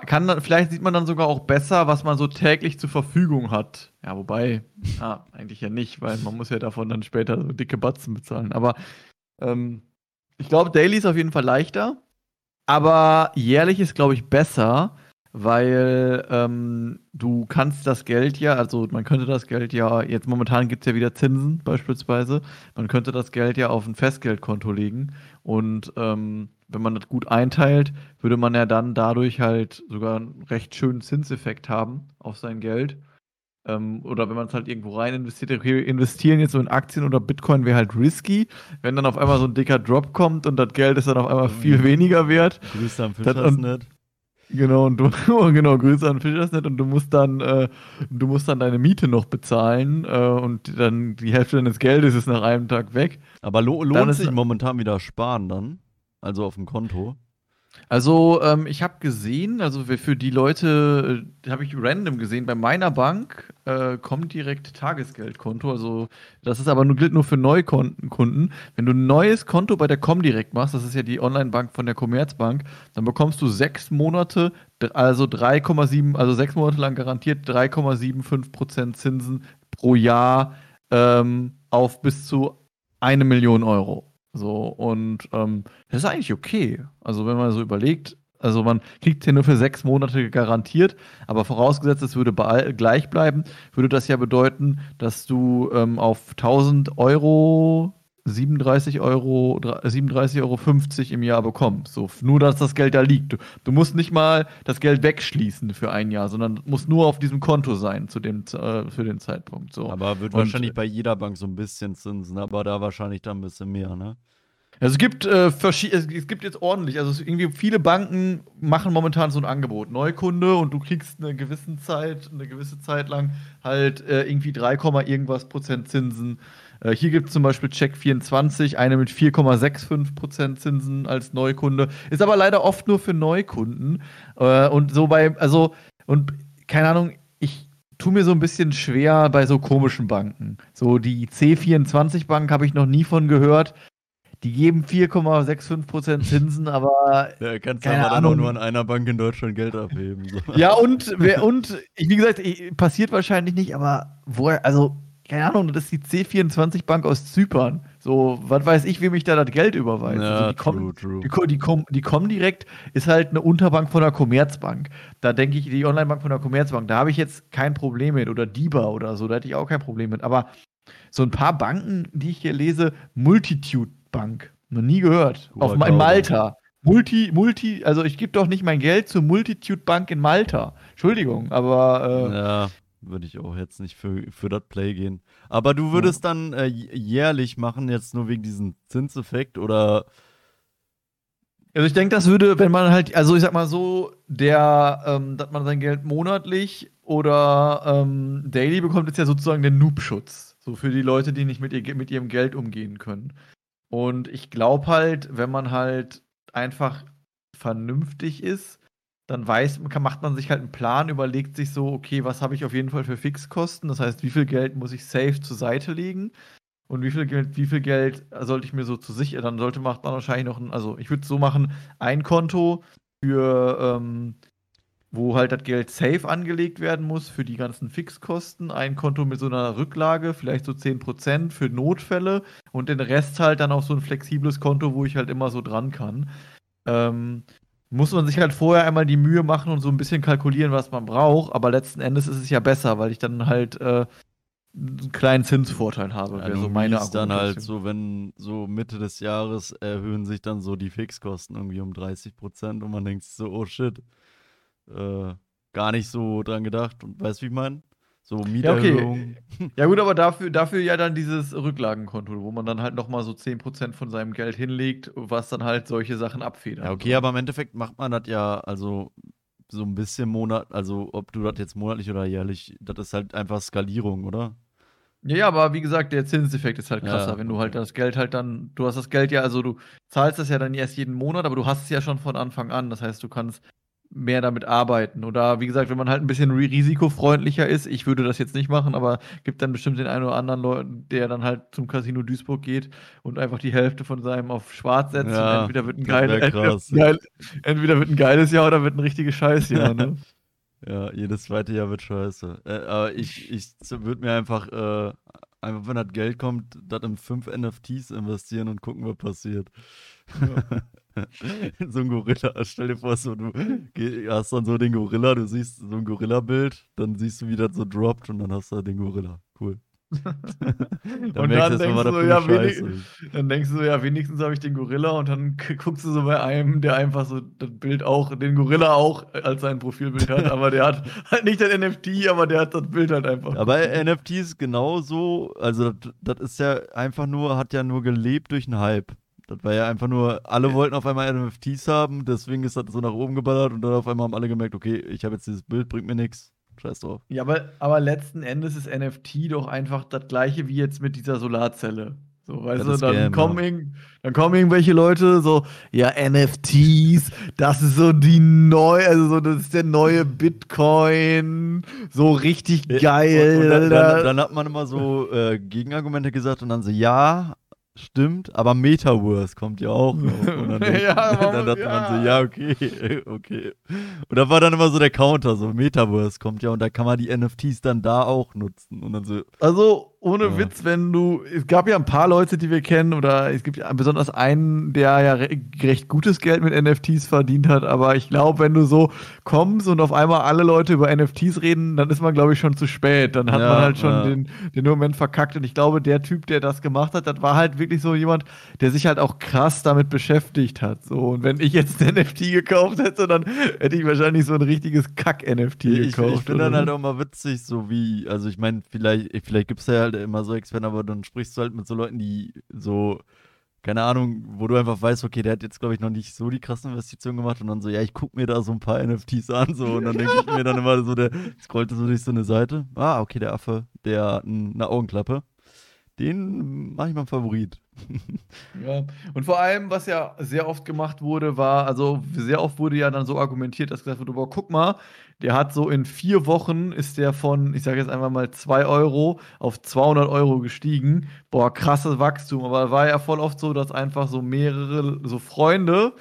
kann dann, vielleicht sieht man dann sogar auch besser, was man so täglich zur Verfügung hat. Ja, wobei, ah, eigentlich ja nicht, weil man muss ja davon dann später so dicke Batzen bezahlen. Aber ähm, ich glaube, Daily ist auf jeden Fall leichter, aber jährlich ist, glaube ich, besser, weil ähm, du kannst das Geld ja, also man könnte das Geld ja, jetzt momentan gibt es ja wieder Zinsen beispielsweise, man könnte das Geld ja auf ein Festgeldkonto legen und ähm, wenn man das gut einteilt, würde man ja dann dadurch halt sogar einen recht schönen Zinseffekt haben auf sein Geld. Ähm, oder wenn man es halt irgendwo rein investiert, investieren jetzt so in Aktien oder Bitcoin wäre halt risky. Wenn dann auf einmal so ein dicker Drop kommt und das Geld ist dann auf einmal viel Mhm. weniger wert, Grüße am Das- Fischersnet. Genau, und du, genau, Grüße an Fischersnet und du musst dann, äh, du musst dann deine Miete noch bezahlen äh, und dann die Hälfte deines Geldes ist nach einem Tag weg. Aber lo lohnt sich momentan wieder sparen dann? Also auf dem Konto? Also, ähm, ich habe gesehen, also für- die Leute, äh, habe ich random gesehen, bei meiner Bank äh, kommt direkt Tagesgeldkonto. Also, das ist aber nur, gilt nur für Neukunden. Kunden. Wenn du ein neues Konto bei der Comdirect machst, das ist ja die Online-Bank von der Commerzbank, dann bekommst du sechs Monate, also 3,7, also sechs Monate lang garantiert 3,75% Zinsen pro Jahr ähm, auf bis zu eine Million Euro. So, und ähm, das ist eigentlich okay. Also, wenn man so überlegt, also man kriegt hier nur für sechs Monate garantiert, aber vorausgesetzt, es würde gleich bleiben, würde das ja bedeuten, dass du ähm, auf 1000 Euro 37 Euro, 37,50 Euro im Jahr bekommst. So, nur, dass das Geld da liegt. Du, du musst nicht mal das Geld wegschließen für ein Jahr, sondern muss nur auf diesem Konto sein zu dem, äh, für den Zeitpunkt. So. Aber wird Und- wahrscheinlich bei jeder Bank so ein bisschen Zinsen, aber da wahrscheinlich dann ein bisschen mehr, ne? Also es gibt äh, es, gibt jetzt ordentlich, also irgendwie viele Banken machen momentan so ein Angebot, Neukunde und du kriegst eine gewisse Zeit, eine gewisse Zeit lang halt äh, irgendwie 3, Komma irgendwas Prozent Zinsen. Äh, hier gibt es zum Beispiel Check24, eine mit 4,65 Prozent Zinsen als Neukunde. Ist aber leider oft nur für Neukunden. Äh, und so bei, also, und keine Ahnung, ich tue mir so ein bisschen schwer bei so komischen Banken. So die C24-Bank habe ich noch nie von gehört. Die geben 4,65% Zinsen, aber Da kannst du Keine aber dann auch Ahnung. nur an einer Bank in Deutschland Geld abheben. So. ja, und, und wie gesagt, passiert wahrscheinlich nicht, aber woher, also, keine Ahnung, das ist die C24-Bank aus Zypern. So, was weiß ich, wem ich da das Geld überweise. Ja, also, die, kommen, true, true. die, die, kom, die kommen direkt, ist halt eine Unterbank von der Commerzbank. Da denke ich, die Onlinebank von der Commerzbank, da habe ich jetzt kein Problem mit. Oder DIBA oder so, da hätte ich auch kein Problem mit. Aber so ein paar Banken, die ich hier lese, Multitude Bank, noch nie gehört. Guter Auf in. Malta. Multi, Multi, also ich gebe doch nicht mein Geld zur Multitude Bank in Malta. Entschuldigung, aber äh, Ja, würde ich auch jetzt nicht für, für das Play gehen. Aber du würdest dann äh, jährlich machen, jetzt nur wegen diesem Zinseffekt oder Also ich denke, das würde, wenn man halt, also ich sag mal so, der, ähm, dass man sein Geld monatlich oder ähm, daily bekommt, ist ja sozusagen der Noob-Schutz. So für die Leute, die nicht mit, ihr, mit ihrem Geld umgehen können. Und ich glaube halt, wenn man halt einfach vernünftig ist, dann weiß, macht man sich halt einen Plan, überlegt sich so, okay, was habe ich auf jeden Fall für Fixkosten? Das heißt, wie viel Geld muss ich safe zur Seite legen? Und wie viel Geld, wie viel Geld sollte ich mir so zu sichern? Dann sollte man wahrscheinlich noch ein, also ich würde so machen, ein Konto für, ähm, wo halt das Geld safe angelegt werden muss für die ganzen Fixkosten. Ein Konto mit so einer Rücklage, vielleicht so 10% für Notfälle und den Rest halt dann auf so ein flexibles Konto, wo ich halt immer so dran kann. Ähm, muss man sich halt vorher einmal die Mühe machen und so ein bisschen kalkulieren, was man braucht, aber letzten Endes ist es ja besser, weil ich dann halt äh, einen kleinen Zinsvorteil habe, Ja, du so meine dann halt so, wenn so Mitte des Jahres erhöhen sich dann so die Fixkosten irgendwie um 30 Prozent und man denkt so, oh shit, äh, gar nicht so dran gedacht. Und weißt wie ich meine? So Ja, okay. Mieterhöhung. Ja gut, aber dafür, dafür ja dann dieses Rücklagenkonto, wo man dann halt nochmal so 10% von seinem Geld hinlegt, was dann halt solche Sachen abfedert. Ja, okay, aber im Endeffekt macht man das ja, also so ein bisschen Monat, also ob du das jetzt monatlich oder jährlich, das ist halt einfach Skalierung, oder? Ja, ja, aber wie gesagt, der Zinseffekt ist halt krasser, Ja, wenn du halt das Geld halt dann, du hast das Geld ja, also du zahlst das ja dann erst jeden Monat, aber du hast es ja schon von Anfang an. Das heißt, du kannst mehr damit arbeiten. Oder wie gesagt, wenn man halt ein bisschen ri- risikofreundlicher ist, ich würde das jetzt nicht machen, aber gibt dann bestimmt den einen oder anderen Leuten, der dann halt zum Casino Duisburg geht und einfach die Hälfte von seinem auf schwarz setzt Ja, und entweder wird ein, das geil, wär entweder, entweder wird ein geiles Jahr oder wird ein richtiges Scheißjahr, ne? Ja, jedes zweite Jahr wird scheiße. Äh, aber ich, ich würde mir einfach, äh, einfach, wenn das Geld kommt, das in fünf NFTs investieren und gucken, was passiert. so ein Gorilla. Stell dir vor, so, du hast dann so den Gorilla, du siehst so ein Gorilla-Bild, dann siehst du, wie das so droppt und dann hast du den Gorilla. Cool. Und dann erst mal, denkst was du ja, ist. dann denkst du so, ja, wenigstens habe ich den Gorilla und dann guckst du so bei einem, der einfach so das Bild auch, den Gorilla auch als sein Profilbild hat, aber der hat halt nicht das NFT, aber der hat das Bild halt einfach. Aber NFTs genauso, also das, das ist ja einfach nur, hat ja nur gelebt durch einen Hype. Das war ja einfach nur, alle wollten auf einmal NFTs haben, deswegen ist das so nach oben geballert und dann auf einmal haben alle gemerkt, okay, ich habe jetzt dieses Bild, bringt mir nichts. Scheiß drauf. Ja, aber, aber letzten Endes ist NFT doch einfach das gleiche wie jetzt mit dieser Solarzelle. So, weißt Das du, dann, Scam, kommen ja. dann kommen irgendwelche Leute so, ja, NFTs, das ist so die neue, also so, das ist der neue Bitcoin, so richtig geil. Und, und dann, dann, dann hat man immer so äh, Gegenargumente gesagt und dann so, ja, stimmt, aber Metaverse kommt ja auch noch. Und dann, Ja, dann dachte man so, ja. ja, okay, okay. Und da war dann immer so der Counter, so Metaverse kommt ja und da kann man die NFTs dann da auch nutzen. Und dann so, Also, ohne Ja. Witz, wenn du. Es gab ja ein paar Leute, die wir kennen, oder es gibt ja besonders einen, der ja re recht gutes Geld mit NFTs verdient hat. Aber ich glaube, wenn du so kommst und auf einmal alle Leute über NFTs reden, dann ist man, glaube ich, schon zu spät. Dann hat Ja, man halt schon ja. den, den Moment verkackt. Und ich glaube, der Typ, der das gemacht hat, das war halt wirklich so jemand, der sich halt auch krass damit beschäftigt hat. So, und wenn ich jetzt ein NFT gekauft hätte, dann hätte ich wahrscheinlich so ein richtiges Kack-NFT ich, ich gekauft. finde dann halt auch mal witzig, so wie, also ich meine, vielleicht, vielleicht gibt es ja halt immer so Experten, aber dann sprichst du halt mit so Leuten, die so, keine Ahnung, wo du einfach weißt, okay, der hat jetzt, glaube ich, noch nicht so die krassen Investitionen gemacht und dann so, ja, ich gucke mir da so ein paar NFTs an, so, und dann denke ich mir dann immer so, der scrollte so durch so eine Seite, ah, okay, der Affe, der hat eine Augenklappe, den mache ich mal Favorit. Ja, und vor allem, was ja sehr oft gemacht wurde, war, also sehr oft wurde ja dann so argumentiert, dass gesagt wurde, boah, guck mal, der hat so in vier Wochen ist der von, ich sage jetzt einfach mal 2 Euro auf 200 Euro gestiegen. Boah, krasses Wachstum. Aber war ja voll oft so, dass einfach so mehrere, so Freunde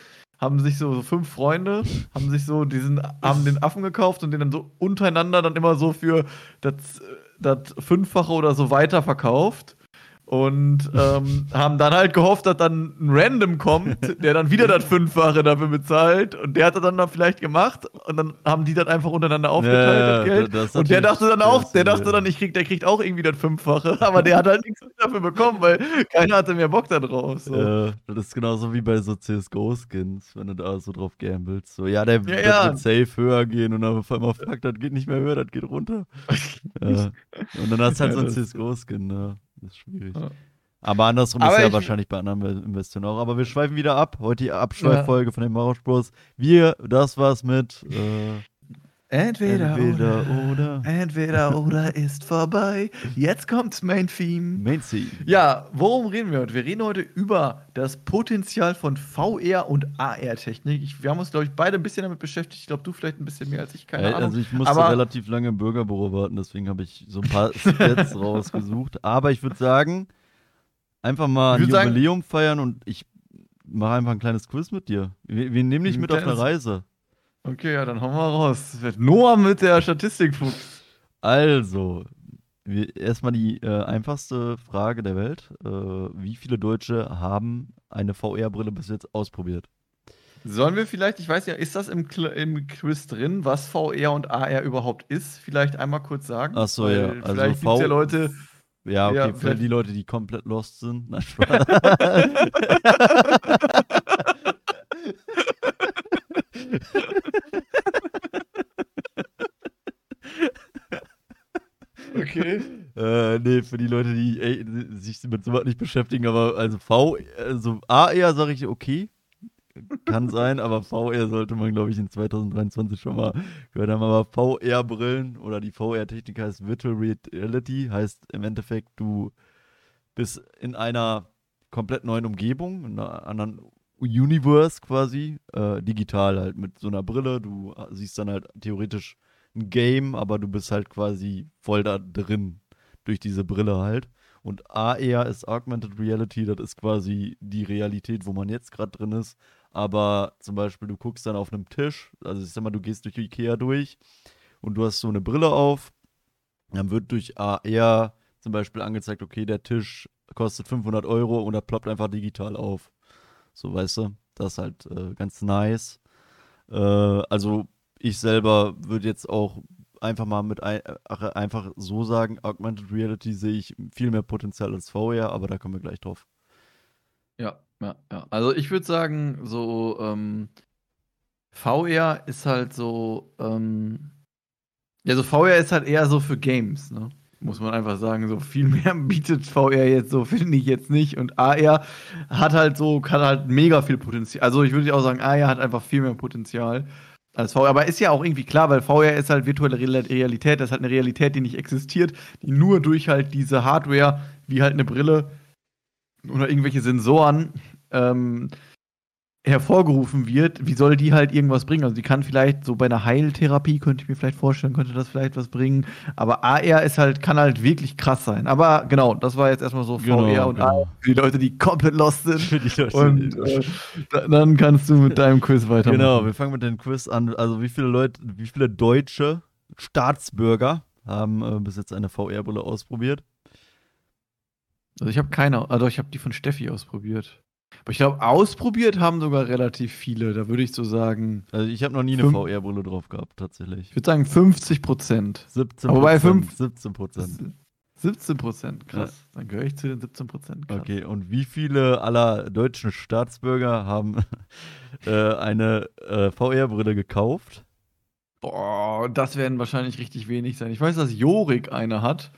haben sich so, so fünf Freunde, haben sich so diesen, haben den Affen gekauft und den dann so untereinander dann immer so für das, das Fünffache oder so weiterverkauft. Und ähm, haben dann halt gehofft, dass dann ein Random kommt, der dann wieder das Fünffache dafür bezahlt. Und der hat das dann, dann vielleicht gemacht. Und dann haben die das einfach untereinander aufgeteilt, Ja, das Geld. das und der dachte dann auch, der dachte ja. dann, ich krieg, der kriegt auch irgendwie das Fünffache. Aber der hat halt nichts dafür bekommen, weil keiner hatte mehr Bock da drauf. So. Äh, das ist genauso wie bei so CSGO-Skins, wenn du da so drauf gambelst. So, ja, der Ja, das ja. wird safe höher gehen und dann auf einmal, fuck, das geht nicht mehr höher, das geht runter. äh, und dann hast du halt Ja, so ein CSGO-Skin, ne? Das ist schwierig. Ja. Aber andersrum Aber ist ja ich- wahrscheinlich bei anderen Investoren auch. Aber wir schweifen wieder ab. Heute die Abschweiffolge von den Mauerspross. Wir, das war's mit äh, Entweder, Entweder oder. oder. Entweder oder ist vorbei. Jetzt kommt's Main Theme. Main Theme. Ja, worum reden wir heute? Wir reden heute über das Potenzial von VR und AR-Technik. Wir haben uns, glaube ich, beide ein bisschen damit beschäftigt. Ich glaube, du vielleicht ein bisschen mehr als ich, keine Äh, Ahnung. Also ich musste Aber- relativ lange im Bürgerbüro warten, deswegen habe ich so ein paar Stats rausgesucht. Aber ich würde sagen, einfach mal ein sagen- Jubiläum feiern und ich mache einfach ein kleines Quiz mit dir. Wir, wir nehmen dich mit auf eine Reise. Okay, ja, dann hauen wir raus. Noah mit der Statistikfuchs. Also, erstmal die äh, einfachste Frage der Welt. Äh, wie viele Deutsche haben eine VR-Brille bis jetzt ausprobiert? Sollen wir vielleicht, ich weiß ja, ist das im, Kl- im Quiz drin, was VR und AR überhaupt ist? Vielleicht einmal kurz sagen. Ach so, ja. Also vielleicht gibt es ja Leute. Ja, okay, Ja, für die Leute, die komplett lost sind. Nein, Spaß. Okay. äh, nee, für die Leute, die ey, sich mit sowas nicht beschäftigen, aber also V, also AR sage ich okay, kann sein, aber VR sollte man, glaube ich, in 2023 schon mal gehört haben. Aber VR-Brillen oder die VR-Technik heißt Virtual Reality, heißt im Endeffekt, du bist in einer komplett neuen Umgebung, in einer anderen Universe quasi, äh, digital halt mit so einer Brille. Du siehst dann halt theoretisch ein Game, aber du bist halt quasi voll da drin durch diese Brille halt. Und AR ist Augmented Reality, das ist quasi die Realität, wo man jetzt gerade drin ist. Aber zum Beispiel, du guckst dann auf einem Tisch, also ich sag mal, du gehst durch Ikea durch und du hast so eine Brille auf, dann wird durch AR zum Beispiel angezeigt, okay, der Tisch kostet 500 Euro und er ploppt einfach digital auf. So, weißt du, das ist halt äh, ganz nice. Äh, also ich selber würde jetzt auch einfach mal mit ein, ach, einfach so sagen, Augmented Reality sehe ich viel mehr Potenzial als VR, aber da kommen wir gleich drauf. Ja, ja, ja. Also ich würde sagen, so ähm, VR ist halt so, ähm, ja, so VR ist halt eher so für Games, ne? Muss man einfach sagen, so viel mehr bietet VR jetzt so, finde ich jetzt nicht. Und AR hat halt so, kann halt mega viel Potenzial. Also ich würde auch sagen, AR hat einfach viel mehr Potenzial als VR. Aber ist ja auch irgendwie klar, weil VR ist halt virtuelle Real- Realität, das ist halt eine Realität, die nicht existiert, die nur durch halt diese Hardware, wie halt eine Brille oder irgendwelche Sensoren ähm, hervorgerufen wird, wie soll die halt irgendwas bringen? Also die kann vielleicht so bei einer Heiltherapie, könnte ich mir vielleicht vorstellen, könnte das vielleicht was bringen. Aber AR ist halt, kann halt wirklich krass sein. Aber genau, das war jetzt erstmal so Genau, VR und genau. AR für die Leute, die komplett lost sind. Für die Leute, Und äh, da- dann kannst du mit deinem Quiz weitermachen. Genau, wir fangen mit dem Quiz an. Also wie viele Leute, wie viele deutsche Staatsbürger haben äh, bis jetzt eine VR-Brille ausprobiert? Also ich habe keine, also ich habe die von Steffi ausprobiert. Aber ich glaube, ausprobiert haben sogar relativ viele. Da würde ich so sagen, Also ich habe noch nie eine VR-Brille drauf gehabt, tatsächlich. ich würde sagen 50 Prozent. 17 Aber bei fünf- 17 Prozent. 17 Prozent, krass. Dann gehöre ich zu den 17 Prozent. Okay, und wie viele aller deutschen Staatsbürger haben äh, eine äh, VR-Brille gekauft? Boah, das werden wahrscheinlich richtig wenig sein. Ich weiß, dass Jorik eine hat.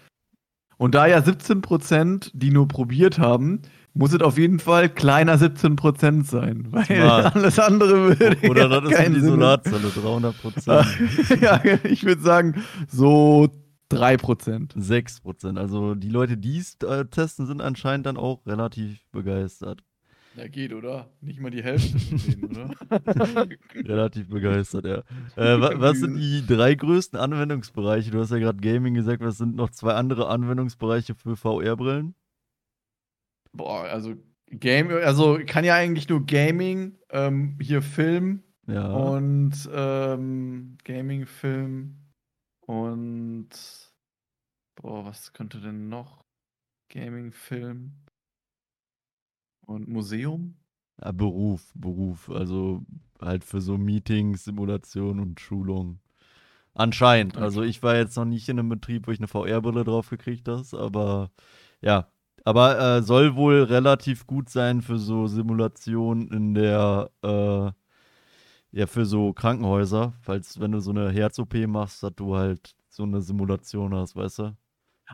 Und da ja 17 Prozent, die nur probiert haben, muss es auf jeden Fall kleiner 17 Prozent sein. Weil Smart. alles andere würde Oder ja das ist die Sinn Solarzelle, 300 Prozent. ja, ich würde sagen, so 3 Prozent. 6 Prozent. Also die Leute, die es äh, testen, sind anscheinend dann auch relativ begeistert. Ja, geht, oder? Nicht mal die Hälfte von denen, oder? Relativ begeistert, ja. Äh, wa was sind die drei größten Anwendungsbereiche? Du hast ja gerade Gaming gesagt, was sind noch zwei andere Anwendungsbereiche für VR-Brillen? Boah, also Game, also kann ja eigentlich nur Gaming, ähm, hier Film Ja. und ähm, Gaming, Film und boah, was könnte denn noch? Gaming, Film und Museum? ja, Beruf, Beruf. Also halt für so Meetings, Simulation und Schulung. Anscheinend. Also ich war jetzt noch nicht in einem Betrieb, wo ich eine VR-Brille drauf gekriegt habe, aber ja. Aber äh, soll wohl relativ gut sein für so Simulationen in der, äh, ja, für so Krankenhäuser, falls, wenn du so eine Herz-OP machst, dass du halt so eine Simulation hast, weißt du?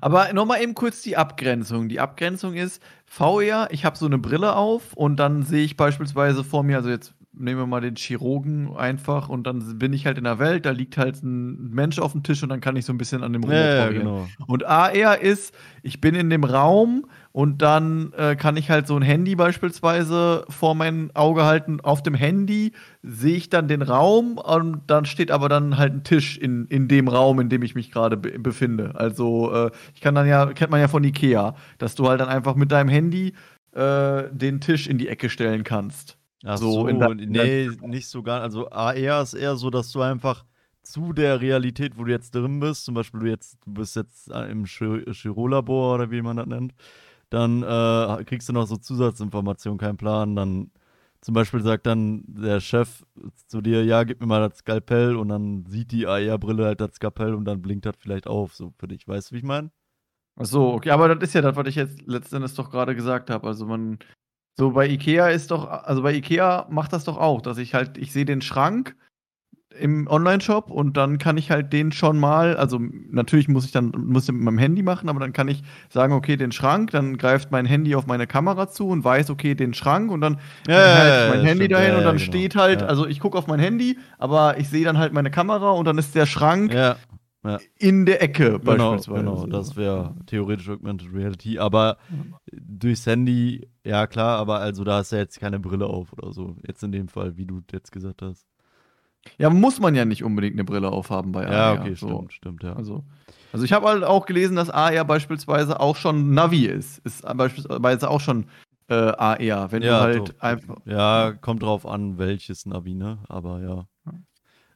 Aber nochmal eben kurz die Abgrenzung. Die Abgrenzung ist VR, ich habe so eine Brille auf und dann sehe ich beispielsweise vor mir, also jetzt nehmen wir mal den Chirurgen einfach und dann bin ich halt in der Welt, da liegt halt ein Mensch auf dem Tisch und dann kann ich so ein bisschen an dem Ja, ja, rumoperieren. genau. Und AR ist, ich bin in dem Raum und dann äh, kann ich halt so ein Handy beispielsweise vor mein Auge halten. Auf dem Handy sehe ich dann den Raum und dann steht aber dann halt ein Tisch in, in dem Raum, in dem ich mich gerade be befinde. Also äh, ich kann dann ja, kennt man ja von Ikea, dass du halt dann einfach mit deinem Handy äh, den Tisch in die Ecke stellen kannst. Ach So so, in der- nee, nicht so gar. Also AR ist eher so, dass du einfach zu der Realität, wo du jetzt drin bist, zum Beispiel du jetzt, du bist jetzt äh, im Chi- Chirolabor oder wie man das nennt, dann äh, kriegst du noch so Zusatzinformationen, kein Plan. Dann zum Beispiel sagt dann der Chef zu dir, ja, gib mir mal das Skalpell und dann sieht die AR-Brille halt das Skalpell und dann blinkt das vielleicht auf, so für dich. Weißt du, wie ich meine? Ach so, okay, aber das ist ja das, was ich jetzt letztendlich doch gerade gesagt habe. Also man, so bei Ikea ist doch, also bei Ikea macht das doch auch, dass ich halt, ich sehe den Schrank im Online-Shop und dann kann ich halt den schon mal, also natürlich muss ich dann, muss ich mit meinem Handy machen, aber dann kann ich sagen, okay, den Schrank, dann greift mein Handy auf meine Kamera zu und weiß, okay, den Schrank und dann Ja, halte ich mein ja, Handy stimmt, dahin ja, und dann genau. steht halt, also ich gucke auf mein Handy, aber ich sehe dann halt meine Kamera und dann ist der Schrank Ja, in der Ecke Genau, beispielsweise. genau, das wäre theoretisch Augmented Reality, aber durchs Handy, ja klar, aber also da hast du jetzt keine Brille auf oder so. Jetzt in dem Fall, wie du jetzt gesagt hast. Ja, muss man ja nicht unbedingt eine Brille aufhaben bei Ja, AR. okay, so. stimmt, stimmt, ja. Also, also ich habe halt auch gelesen, dass AR beispielsweise auch schon Navi ist. Ist beispielsweise auch schon äh, AR, wenn ja, du halt doch. einfach. Ja, kommt drauf an, welches Navi, ne? Aber ja.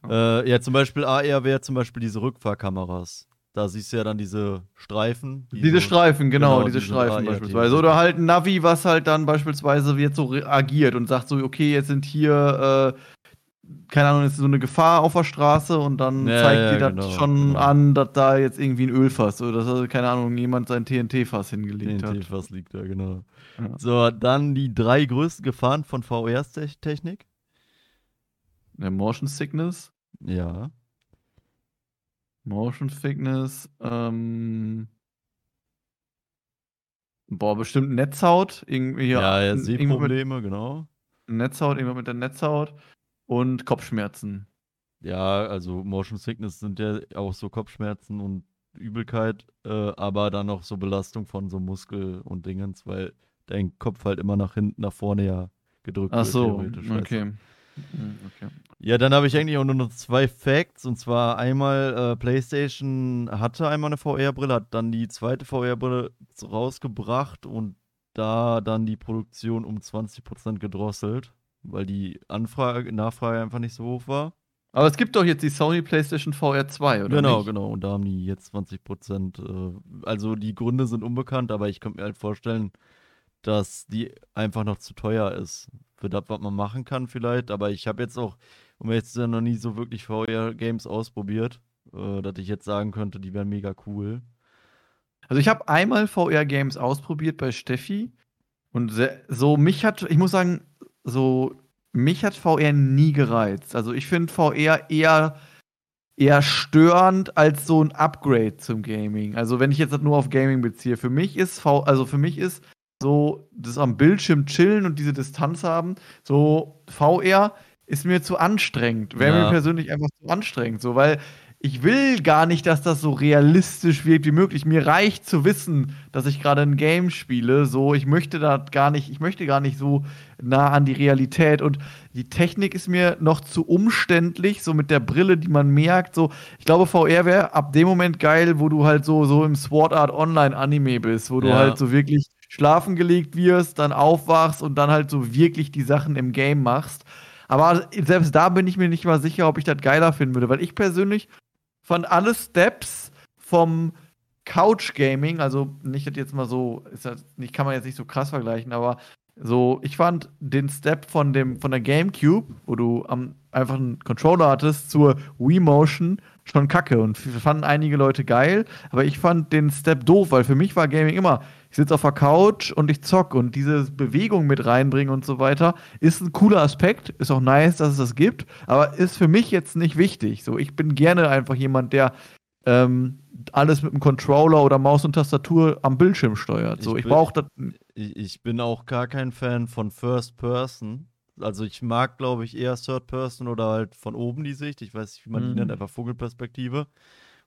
Äh, ja, zum Beispiel AR wäre zum Beispiel diese Rückfahrkameras. Da siehst du ja dann diese Streifen. die Diese so- Streifen, genau, genau, diese die sind Streifen beispielsweise. Oder halt ein Navi, was halt dann beispielsweise jetzt so agiert und sagt so, okay, jetzt sind hier, äh, keine Ahnung, jetzt so eine Gefahr auf der Straße und dann Ja, zeigt ja, dir das genau, schon genau. an, dass da jetzt irgendwie ein Ölfass oder dass, also, keine Ahnung, jemand sein TNT-Fass hingelegt hat. TNT, was liegt da, genau. Ja. So, dann die drei größten Gefahren von VR-Technik. Der Motion Sickness. Ja. Motion Sickness, ähm. Boah, bestimmt Netzhaut. Irgendwie Ja, ja, Sehprobleme, genau. Netzhaut, irgendwas mit der Netzhaut. Und Kopfschmerzen. Ja, also Motion Sickness sind ja auch so Kopfschmerzen und Übelkeit, äh, aber dann noch so Belastung von so Muskel und Dingens, weil dein Kopf halt immer nach hinten, nach vorne ja gedrückt Ach wird. so, theoretisch, weißt du. Okay. Ja, dann habe ich eigentlich auch nur noch zwei Facts. Und zwar einmal, äh, PlayStation hatte einmal eine VR-Brille, hat dann die zweite VR-Brille rausgebracht und da dann die Produktion um 20% gedrosselt, weil die Anfrage, Nachfrage einfach nicht so hoch war. Aber es gibt doch jetzt die Sony PlayStation VR 2, oder? genau, nicht? genau. Und da haben die jetzt 20%. Äh, also die Gründe sind unbekannt, aber ich könnte mir halt vorstellen, dass die einfach noch zu teuer ist. Das, was man machen kann, vielleicht. Aber ich habe jetzt auch, um jetzt zu noch nie so wirklich VR-Games ausprobiert, äh, dass ich jetzt sagen könnte, die wären mega cool. Also ich habe einmal VR-Games ausprobiert bei Steffi. Und so mich hat, ich muss sagen, so mich hat VR nie gereizt. Also ich finde VR eher eher störend als so ein Upgrade zum Gaming. Also wenn ich jetzt das nur auf Gaming beziehe, für mich ist V, also für mich ist so das am Bildschirm chillen und diese Distanz haben, so VR ist mir zu anstrengend. Wäre Ja. mir persönlich einfach zu anstrengend, so weil ich will gar nicht, dass das so realistisch wird wie möglich. Mir reicht zu wissen, dass ich gerade ein Game spiele. So, ich möchte da gar nicht, ich möchte gar nicht so nah an die Realität. Und die Technik ist mir noch zu umständlich, so mit der Brille, die man merkt. So, ich glaube, VR wäre ab dem Moment geil, wo du halt so, so im Sword Art Online Anime bist, wo du Ja. halt so wirklich schlafen gelegt wirst, dann aufwachst und dann halt so wirklich die Sachen im Game machst. Aber selbst da bin ich mir nicht mal sicher, ob ich das geiler finden würde, weil ich persönlich fand alle Steps vom Couch Gaming, also nicht das jetzt mal so, ist das nicht, kann man jetzt nicht so krass vergleichen, aber so, ich fand den Step von dem von der GameCube, wo du am, einfach einen Controller hattest, zur Wii Motion schon kacke und fanden einige Leute geil, aber ich fand den Step doof, weil für mich war Gaming immer, ich sitze auf der Couch und ich zock und diese Bewegung mit reinbringen und so weiter ist ein cooler Aspekt, ist auch nice, dass es das gibt, aber ist für mich jetzt nicht wichtig. So, ich bin gerne einfach jemand, der ähm, alles mit dem Controller oder Maus und Tastatur am Bildschirm steuert. So, Ich ich bin- brauche das. Ich, bin auch gar kein Fan von First Person. Also ich mag, glaube ich, eher Third Person oder halt von oben die Sicht. Ich weiß nicht, wie man die Mhm. nennt, einfach Vogelperspektive.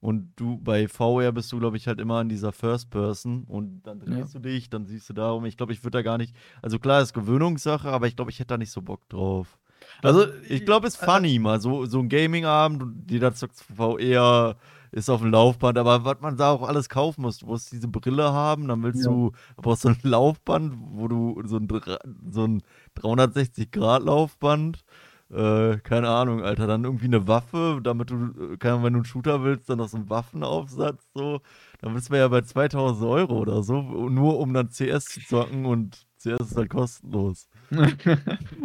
Und du bei VR bist du, glaube ich, halt immer an dieser First Person und dann drehst du dich, dann siehst du darum. Ich glaube, ich würde da gar nicht. Also klar, ist Gewöhnungssache, aber ich glaube, ich hätte da nicht so Bock drauf. Also, Ich glaube, es ist funny, mal so, so ein Gaming-Abend und jeder zockt VR ist auf dem Laufband, aber was man da auch alles kaufen muss, du musst diese Brille haben, dann willst Ja. du, brauchst so ein Laufband, wo du so ein, so ein 360-Grad-Laufband, äh, keine Ahnung, Alter, dann irgendwie eine Waffe, damit du, äh, keine Ahnung, wenn du einen Shooter willst, dann noch so einen Waffenaufsatz, so, dann bist du ja bei 2000 Euro oder so, nur um dann CS zu zocken und CS ist halt kostenlos.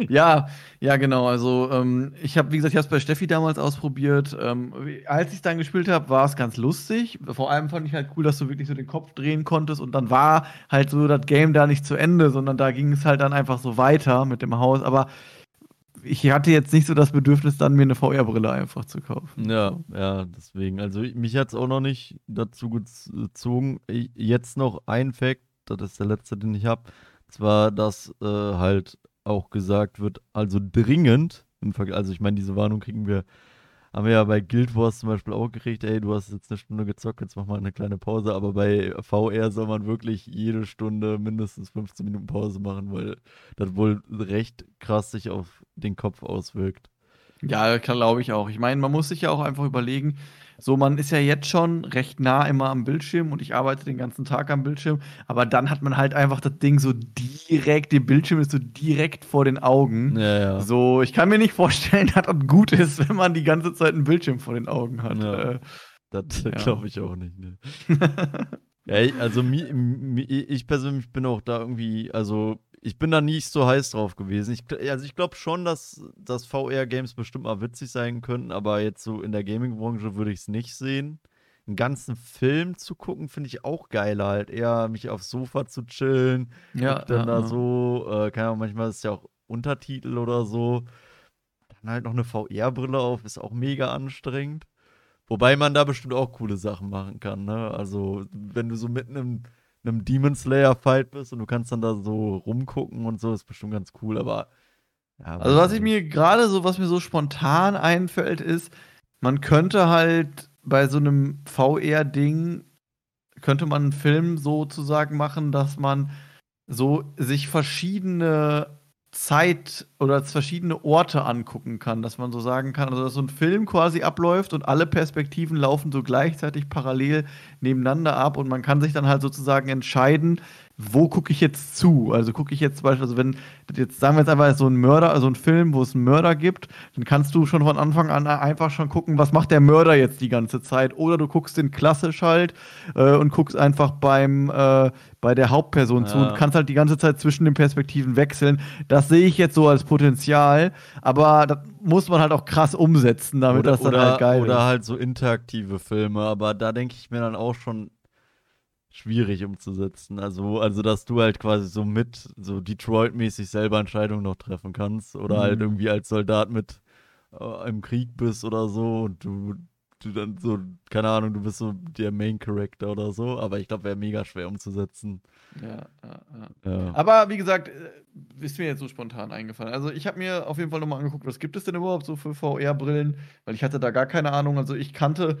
ja, ja, genau. Also, ähm, ich habe, wie gesagt, ich habe es bei Steffi damals ausprobiert. Ähm, als ich dann gespielt habe, war es ganz lustig. Vor allem fand ich halt cool, dass du wirklich so den Kopf drehen konntest und dann war halt so das Game da nicht zu Ende, sondern da ging es halt dann einfach so weiter mit dem Haus. Aber ich hatte jetzt nicht so das Bedürfnis, dann mir eine VR-Brille einfach zu kaufen. Ja, ja, deswegen. Also ich- mich hat es auch noch nicht dazu gezogen. Jetzt noch ein Fact, das ist der letzte, den ich habe. Zwar, dass äh, halt auch gesagt wird, also dringend, also ich meine, diese Warnung kriegen wir, haben wir ja bei Guild Wars zum Beispiel auch gekriegt, ey, du hast jetzt eine Stunde gezockt, jetzt mach mal eine kleine Pause, aber bei VR soll man wirklich jede Stunde mindestens 15 Minuten Pause machen, weil das wohl recht krass sich auf den Kopf auswirkt. Ja, glaube ich auch. Ich meine, man muss sich ja auch einfach überlegen, so man ist ja jetzt schon recht nah immer am Bildschirm und ich arbeite den ganzen Tag am Bildschirm, aber dann hat man halt einfach das Ding so direkt, der Bildschirm ist so direkt vor den Augen. Ja, ja. So, ich kann mir nicht vorstellen, dass das gut ist, wenn man die ganze Zeit einen Bildschirm vor den Augen hat. Ja. Äh, Das glaube ich auch nicht. Ne. ja, also mi, mi, ich persönlich bin auch da irgendwie, also ich bin da nicht so heiß drauf gewesen. Ich, also ich glaube schon, dass, dass VR-Games bestimmt mal witzig sein könnten, aber jetzt so in der Gaming-Branche würde ich es nicht sehen. Einen ganzen Film zu gucken, finde ich auch geiler, halt eher mich aufs Sofa zu chillen, ja, dann ja, da ja. so, äh, keine Ahnung, manchmal ist ja auch Untertitel oder so. Dann halt noch eine VR-Brille auf, ist auch mega anstrengend. Wobei man da bestimmt auch coole Sachen machen kann, ne? Also, wenn du so mitten im einem Demon Slayer Fight bist und du kannst dann da so rumgucken und so, ist bestimmt ganz cool, aber ja, Also was ich mir gerade so, was mir so spontan einfällt, ist, man könnte halt bei so einem VR-Ding, könnte man einen Film sozusagen machen, dass man so sich verschiedene Zeit oder verschiedene Orte angucken kann, dass man so sagen kann, also dass so ein Film quasi abläuft und alle Perspektiven laufen so gleichzeitig parallel nebeneinander ab und man kann sich dann halt sozusagen entscheiden, wo gucke ich jetzt zu? Also gucke ich jetzt zum Beispiel, also wenn jetzt sagen wir jetzt einfach so ein Mörder, also ein Film, wo es einen Mörder gibt, dann kannst du schon von Anfang an einfach schon gucken, was macht der Mörder jetzt die ganze Zeit? Oder du guckst den klassisch halt äh, und guckst einfach beim äh, bei der Hauptperson zu Ja. und kannst halt die ganze Zeit zwischen den Perspektiven wechseln. Das sehe ich jetzt so als Potenzial, aber das muss man halt auch krass umsetzen, damit oder, das dann oder, halt geil oder ist. halt so interaktive Filme, aber da denke ich mir dann auch schon schwierig umzusetzen. Also, also dass du halt quasi so mit, so Detroit-mäßig selber Entscheidungen noch treffen kannst oder halt Mhm. irgendwie als Soldat mit äh, im Krieg bist oder so und du, du dann so, keine Ahnung, du bist so der Main Character oder so, aber ich glaube, wäre mega schwer umzusetzen. Ja, ja, ja. Ja. Aber wie gesagt, äh, ist mir jetzt so spontan eingefallen. Also ich habe mir auf jeden Fall nochmal angeguckt, was gibt es denn überhaupt so für VR-Brillen, weil ich hatte da gar keine Ahnung. Also ich kannte,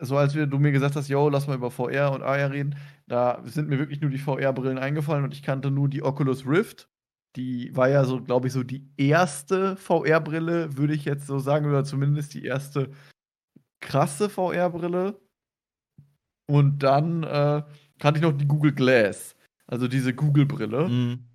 so als du mir gesagt hast, yo, lass mal über VR und AR reden, da sind mir wirklich nur die VR-Brillen eingefallen und ich kannte nur die Oculus Rift. Die war ja so, glaube ich, so die erste VR-Brille, würde ich jetzt so sagen, oder zumindest die erste krasse VR-Brille. Und dann äh, kannte ich noch die Google Glass, also diese Google-Brille. Mhm.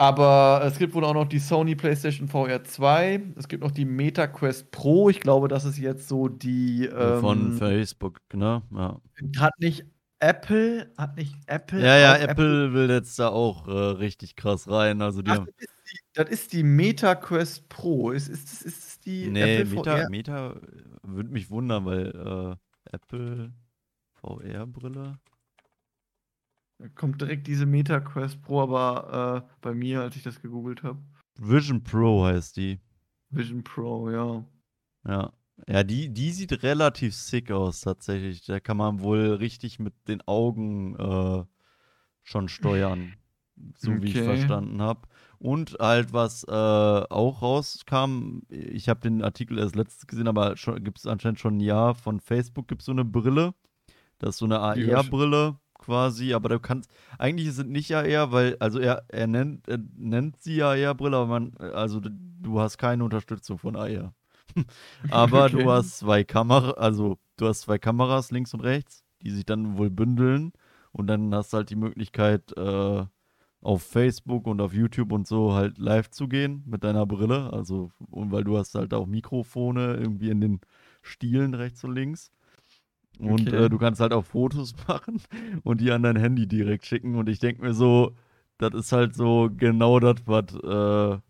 Aber es gibt wohl auch noch die Sony PlayStation VR 2. Es gibt noch die Meta Quest Pro. Ich glaube, das ist jetzt so die. Ähm, Von Facebook, ne? Ja. Hat nicht Apple. Hat nicht Apple. Ja, ja, auch Apple will jetzt da auch äh, richtig krass rein. Also die Ach, das, ist die, das ist die Meta Quest Pro. Ist, ist, ist, ist die Nee, Apple Meta, VR? Meta würde mich wundern, weil äh, Apple VR-Brille. Da kommt direkt diese Meta Quest Pro, aber äh, bei mir, als ich das gegoogelt habe. Vision Pro heißt die. Vision Pro, ja. Ja. Ja, die, die sieht relativ sick aus, tatsächlich. Da kann man wohl richtig mit den Augen äh, schon steuern. So wie ich Okay. verstanden habe. Und halt, was äh, auch rauskam, ich habe den Artikel erst letztes gesehen, aber gibt es anscheinend schon ein Jahr von Facebook gibt es so eine Brille. Das ist so eine AR-Brille quasi, aber du kannst, eigentlich es nicht AR, weil, also er, er, nennt, er nennt sie AR-Brille, aber man, also du hast keine Unterstützung von AR. aber Okay. du hast zwei Kameras, also du hast zwei Kameras links und rechts, die sich dann wohl bündeln und dann hast du halt die Möglichkeit, äh, auf Facebook und auf YouTube und so halt live zu gehen mit deiner Brille. Also, und weil du hast halt auch Mikrofone irgendwie in den Stielen rechts und links. Und Okay. äh, du kannst halt auch Fotos machen und die an dein Handy direkt schicken. Und ich denke mir so, das ist halt so genau das, was äh,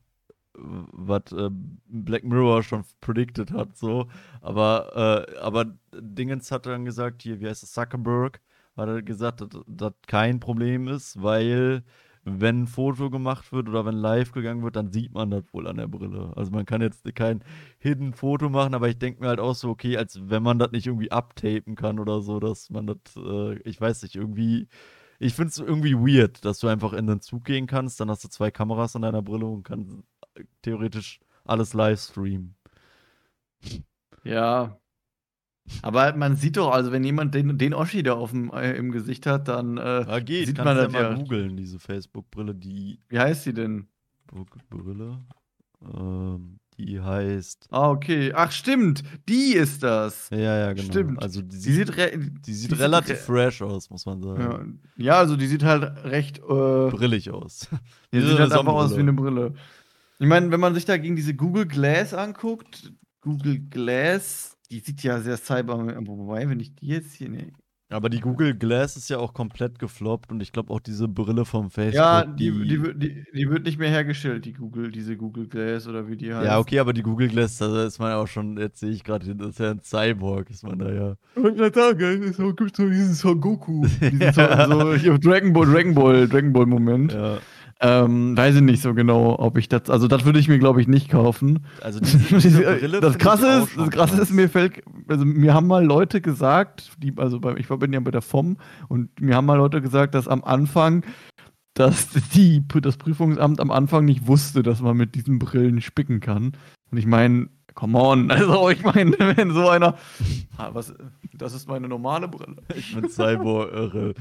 was äh, Black Mirror schon predicted hat, so. Aber, äh, aber Dingens hat dann gesagt, hier, wie heißt es, Zuckerberg, hat er gesagt, dass das kein Problem ist, weil wenn ein Foto gemacht wird oder wenn live gegangen wird, dann sieht man das wohl an der Brille. Also man kann jetzt kein Hidden Foto machen, aber ich denke mir halt auch so, okay, als wenn man das nicht irgendwie abtapen kann oder so, dass man das, äh, ich weiß nicht, irgendwie, ich finde es irgendwie weird, dass du einfach in den Zug gehen kannst, dann hast du zwei Kameras an deiner Brille und kannst äh, theoretisch alles live streamen. Ja. Aber man sieht doch, also wenn jemand den, den Oschi da auf dem, äh, im Gesicht hat, dann äh, Ja, geht, sieht kannst man ja das mal ja. googeln, diese Facebook-Brille, die Wie heißt sie denn? Brille, ähm, die heißt, Ah, okay. Ach, stimmt. Die ist das. ja, ja, genau. Stimmt. Also die Die sieht, sieht, die sieht die sieht relativ re- fresh aus, muss man ja. sagen. ja, also die sieht halt recht. Äh, Brillig aus. die sieht halt einfach aus wie eine Brille. Ich meine, wenn man sich dagegen diese Google Glass anguckt, Google Glass, die sieht ja sehr cyber. Wobei, wenn ich die jetzt hier. Nee. Aber die Google Glass ist ja auch komplett gefloppt und ich glaube auch diese Brille vom Facebook. Ja, die, die, wird- die, die wird nicht mehr hergestellt, die Google, diese Google Glass oder wie die heißt. Ja, okay, aber die Google Glass, da ist man ja auch schon, jetzt sehe ich gerade, das ist ja ein Cyborg, ist man da ja. Ich wollte gerade sagen, es gibt so diesen Son Goku. Diesen Son, so, ich Dragon Ball, Dragon Ball, Dragon Ball Moment. ja. Ähm, weiß ich nicht so genau, ob ich das, also das würde ich mir glaube ich nicht kaufen. Also diese Brille das krasse ist, das krasse krass. ist, mir fällt, also mir haben mal Leute gesagt, die, also bei, ich bin ja bei der FOM und mir haben mal Leute gesagt, dass am Anfang, dass die, das Prüfungsamt am Anfang nicht wusste, dass man mit diesen Brillen spicken kann. Und ich meine, come on, also ich meine, wenn so einer, ah, was, das ist meine normale Brille. Ich bin Cyborg irre.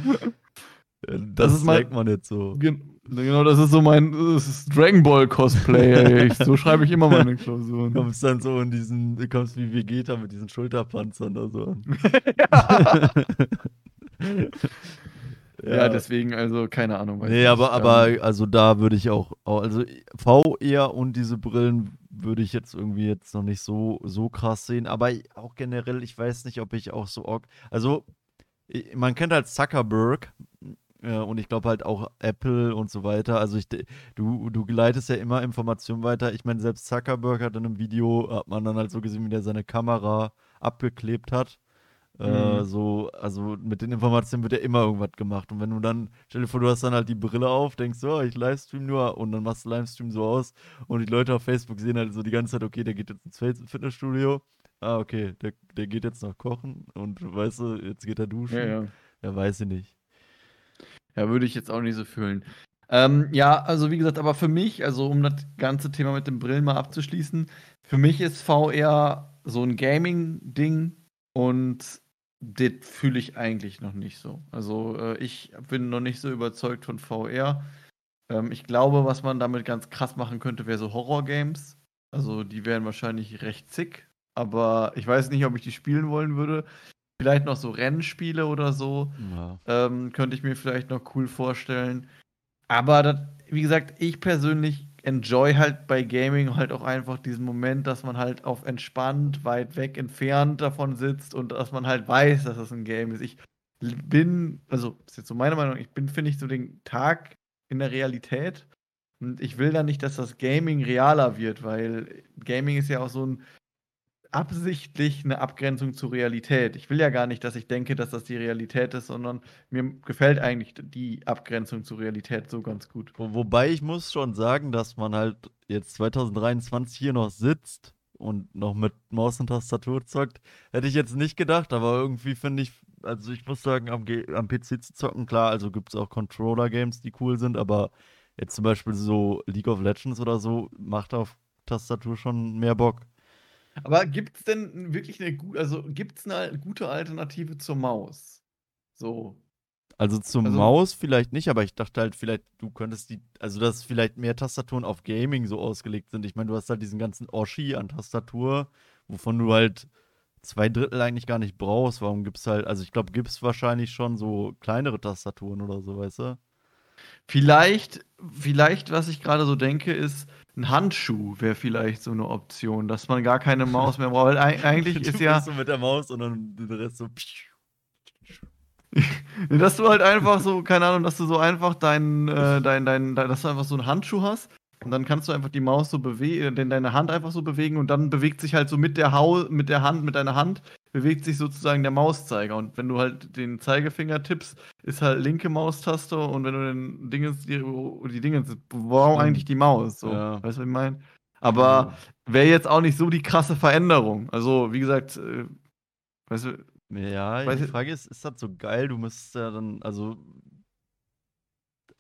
Das, Das ist mein- merkt man jetzt so. Gen- Genau, das ist so mein das ist Dragon Ball Cosplay. Ich, so schreibe ich immer meine Klausuren. Du kommst dann so in diesen, du kommst wie Vegeta mit diesen Schulterpanzern oder so an. Ja, deswegen, also keine Ahnung. weiß Nee, nicht. aber, aber also da würde ich auch, also VR und diese Brillen würde ich jetzt irgendwie jetzt noch nicht so, so krass sehen. Aber auch generell, ich weiß nicht, ob ich auch so, also man kennt halt Zuckerberg äh, und ich glaube halt auch Apple und so weiter. Also ich, du, du leitest ja immer Informationen weiter. Ich meine, selbst Zuckerberg hat in einem Video, hat man dann halt so gesehen, wie der seine Kamera abgeklebt hat. Äh, Mhm. so, also mit den Informationen wird ja immer irgendwas gemacht. Und wenn du dann, stell dir vor, du hast dann halt die Brille auf, denkst so, oh, ich livestream nur und dann machst du Livestream so aus und die Leute auf Facebook sehen halt so die ganze Zeit, okay, der geht jetzt ins Fit- Fitnessstudio. Ah, okay, der, der geht jetzt noch kochen und weißt du, jetzt geht er duschen. ja, ja. ja weiß ich nicht. Ja, würde ich jetzt auch nicht so fühlen. Ähm, ja, also wie gesagt, aber für mich, also um das ganze Thema mit den Brillen mal abzuschließen, für mich ist VR so ein Gaming-Ding und das fühle ich eigentlich noch nicht so. Also äh, ich bin noch nicht so überzeugt von VR. Ähm, ich glaube, was man damit ganz krass machen könnte, wäre so Horror-Games. Also die wären wahrscheinlich recht zick, aber ich weiß nicht, ob ich die spielen wollen würde. Vielleicht noch so Rennspiele oder so. Ja. Ähm, könnte ich mir vielleicht noch cool vorstellen. Aber das, wie gesagt, ich persönlich enjoy halt bei Gaming halt auch einfach diesen Moment, dass man halt auf entspannt, weit weg, entfernt davon sitzt und dass man halt weiß, dass das ein Game ist. Ich bin, also ist jetzt so meine Meinung, ich bin, finde ich, so den Tag in der Realität und ich will dann nicht, dass das Gaming realer wird, weil Gaming ist ja auch so ein absichtlich eine Abgrenzung zur Realität. Ich will ja gar nicht, dass ich denke, dass das die Realität ist, sondern mir gefällt eigentlich die Abgrenzung zur Realität so ganz gut. Wo, wobei ich muss schon sagen, dass man halt jetzt 2023 hier noch sitzt und noch mit Maus und Tastatur zockt, hätte ich jetzt nicht gedacht, aber irgendwie finde ich, also ich muss sagen, am, am PC zu zocken, klar, also gibt es auch Controller-Games, die cool sind, aber jetzt zum Beispiel so League of Legends oder so macht auf Tastatur schon mehr Bock. Aber gibt es denn wirklich eine gute, also gibt es eine gute Alternative zur Maus? So. Also zum Also- Maus vielleicht nicht, aber ich dachte halt vielleicht, du könntest die, also dass vielleicht mehr Tastaturen auf Gaming so ausgelegt sind. Ich meine, du hast halt diesen ganzen Oschi an Tastatur, wovon du halt zwei Drittel eigentlich gar nicht brauchst. Warum gibt's halt, also ich glaube, gibt's wahrscheinlich schon so kleinere Tastaturen oder so, weißt du? Vielleicht, vielleicht, was ich gerade so denke, ist, ein Handschuh wäre vielleicht so eine Option, dass man gar keine Maus mehr braucht. Weil eigentlich ist ja. so mit der Maus und dann der Rest so. dass du halt einfach so, keine Ahnung, dass du so einfach dein, äh, dein, dein, dein, dass du einfach so einen Handschuh hast und dann kannst du einfach die Maus so bewegen, deine Hand einfach so bewegen und dann bewegt sich halt so mit der Hau mit der Hand, mit deiner Hand, bewegt sich sozusagen der Mauszeiger. Und wenn du halt den Zeigefinger tippst, ist halt linke Maustaste und wenn du den Dingens, die, die Dingens, warum eigentlich die Maus? So, Ja. weißt du, was ich meine? Aber wäre jetzt auch nicht so die krasse Veränderung. Also, wie gesagt, äh, weißt du, Ja, Weiß die Frage ist, ist das so geil? Du müsstest ja dann, also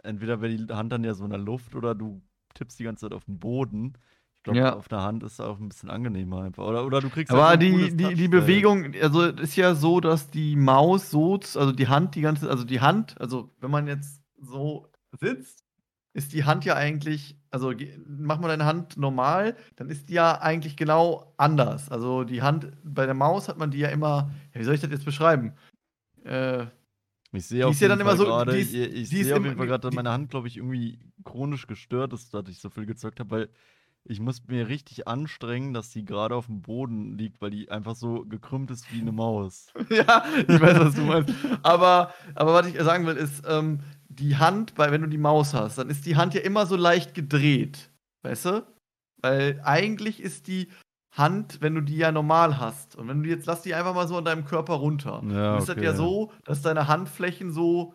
entweder wäre die Hand dann ja so in der Luft oder du tippst die ganze Zeit auf den Boden. Ich glaube, Ja. auf der Hand ist auch ein bisschen angenehmer einfach. Oder, oder du kriegst halt Aber ein die, die, die. Bewegung, also es ist ja so, dass die Maus so, also die Hand, die ganze, also die Hand, also wenn man jetzt so sitzt, ist die Hand ja eigentlich, also mach mal deine Hand normal, dann ist die ja eigentlich genau anders. Also die Hand, bei der Maus hat man die ja immer, ja, wie soll ich das jetzt beschreiben? Äh, Ich sehe auf ist ja jeden dann immer Fall so- gerade, die ist- ich, ich sehe auf immer- jeden Fall gerade, dass meine Hand, glaube ich, irgendwie chronisch gestört ist, dass ich so viel gezockt habe, weil ich muss mir richtig anstrengen, dass die gerade auf dem Boden liegt, weil die einfach so gekrümmt ist wie eine Maus. ja, ich weiß, was du meinst. Aber, aber was ich sagen will, ist, ähm, die Hand, bei, wenn du die Maus hast, dann ist die Hand ja immer so leicht gedreht. Weißt du? Weil eigentlich ist die Hand, wenn du die ja normal hast. Und wenn du jetzt lass die einfach mal so an deinem Körper runter. Ja, dann ist das okay, ja ja. so, dass deine Handflächen so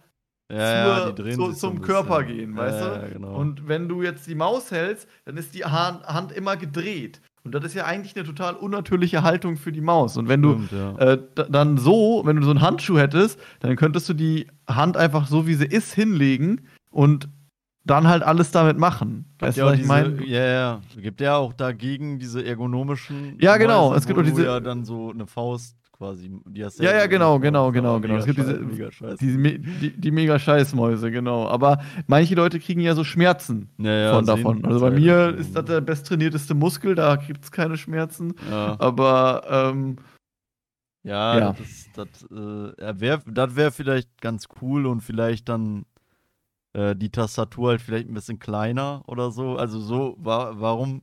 Ja, ja, zur- drehen zu- zum Körper gehen, Ja, weißt du? Ja, genau. Und wenn du jetzt die Maus hältst, dann ist die Ha- Hand immer gedreht. Und das ist ja eigentlich eine total unnatürliche Haltung für die Maus. Und wenn du Stimmt, ja. äh, dann so, wenn du so einen Handschuh hättest, dann könntest du die Hand einfach so, wie sie ist, hinlegen und dann halt alles damit machen. Weißt ja, du, was ich meine? ja, ja. Gibt ja auch dagegen diese ergonomischen. Ja, genau, Mäuse, es gibt auch diese- ja dann so eine Faust quasi. Ja, ja, genau, eine genau, genau, genau. Es gibt diese- mega. Die, die, die mega Scheißmäuse, genau. Aber manche Leute kriegen ja so Schmerzen ja, ja, von davon. Also bei mir ist das der besttrainierteste Muskel, da gibt es keine Schmerzen. Ja, Aber ähm, ja, Ja. das, das, äh, wär, das wäre vielleicht ganz cool und vielleicht dann äh, die Tastatur halt vielleicht ein bisschen kleiner oder so. Also so, wa warum,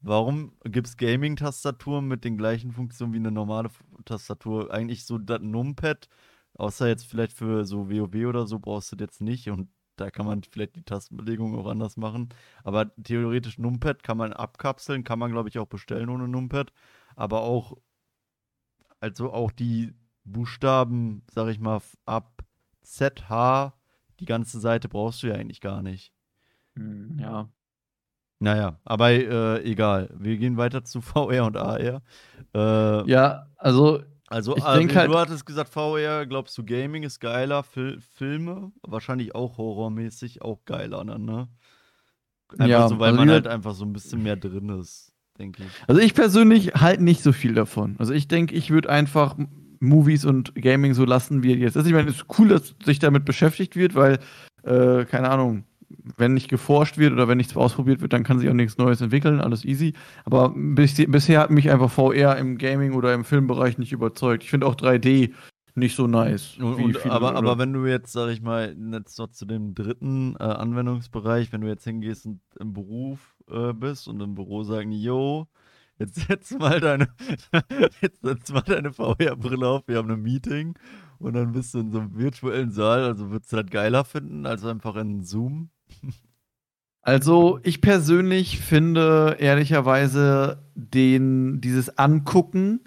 warum gibt es Gaming-Tastaturen mit den gleichen Funktionen wie eine normale Tastatur? Eigentlich so das Numpad, außer jetzt vielleicht für so WoW oder so brauchst du das jetzt nicht und da kann man vielleicht die Tastenbelegung auch anders machen. Aber theoretisch Numpad kann man abkapseln, kann man glaube ich auch bestellen ohne Numpad. Aber auch, also auch die Buchstaben, sag ich mal, ab ZH, die ganze Seite brauchst du ja eigentlich gar nicht. ja. Naja, aber äh, egal. Wir gehen weiter zu VR und AR. Äh, Ja, also Also, Ich äh, denk du halt- hattest gesagt, VR, glaubst du, Gaming ist geiler, Fil Filme, wahrscheinlich auch horrormäßig, auch geiler, dann, ne? Einfach Ja, so, weil also man halt einfach so ein bisschen mehr drin ist, denke ich. Also ich persönlich halte nicht so viel davon. Also ich denke, ich würde einfach Movies und Gaming so lassen, wie jetzt ist. Ich meine, es ist cool, dass sich damit beschäftigt wird, weil, äh, keine Ahnung, wenn nicht geforscht wird oder wenn nichts ausprobiert wird, dann kann sich auch nichts Neues entwickeln, alles easy. Aber bis, bisher hat mich einfach VR im Gaming oder im Filmbereich nicht überzeugt. Ich finde auch 3D nicht so nice. Und, viele- aber, aber wenn du jetzt, sag ich mal, jetzt noch zu dem dritten äh, Anwendungsbereich, wenn du jetzt hingehst und im Beruf äh, bist und im Büro sagen, yo, jetzt setz mal deine, jetzt setz mal deine VR-Brille auf, wir haben ein Meeting und dann bist du in so einem virtuellen Saal, also würdest du das geiler finden, als einfach in Zoom? Also, ich persönlich finde ehrlicherweise den, dieses Angucken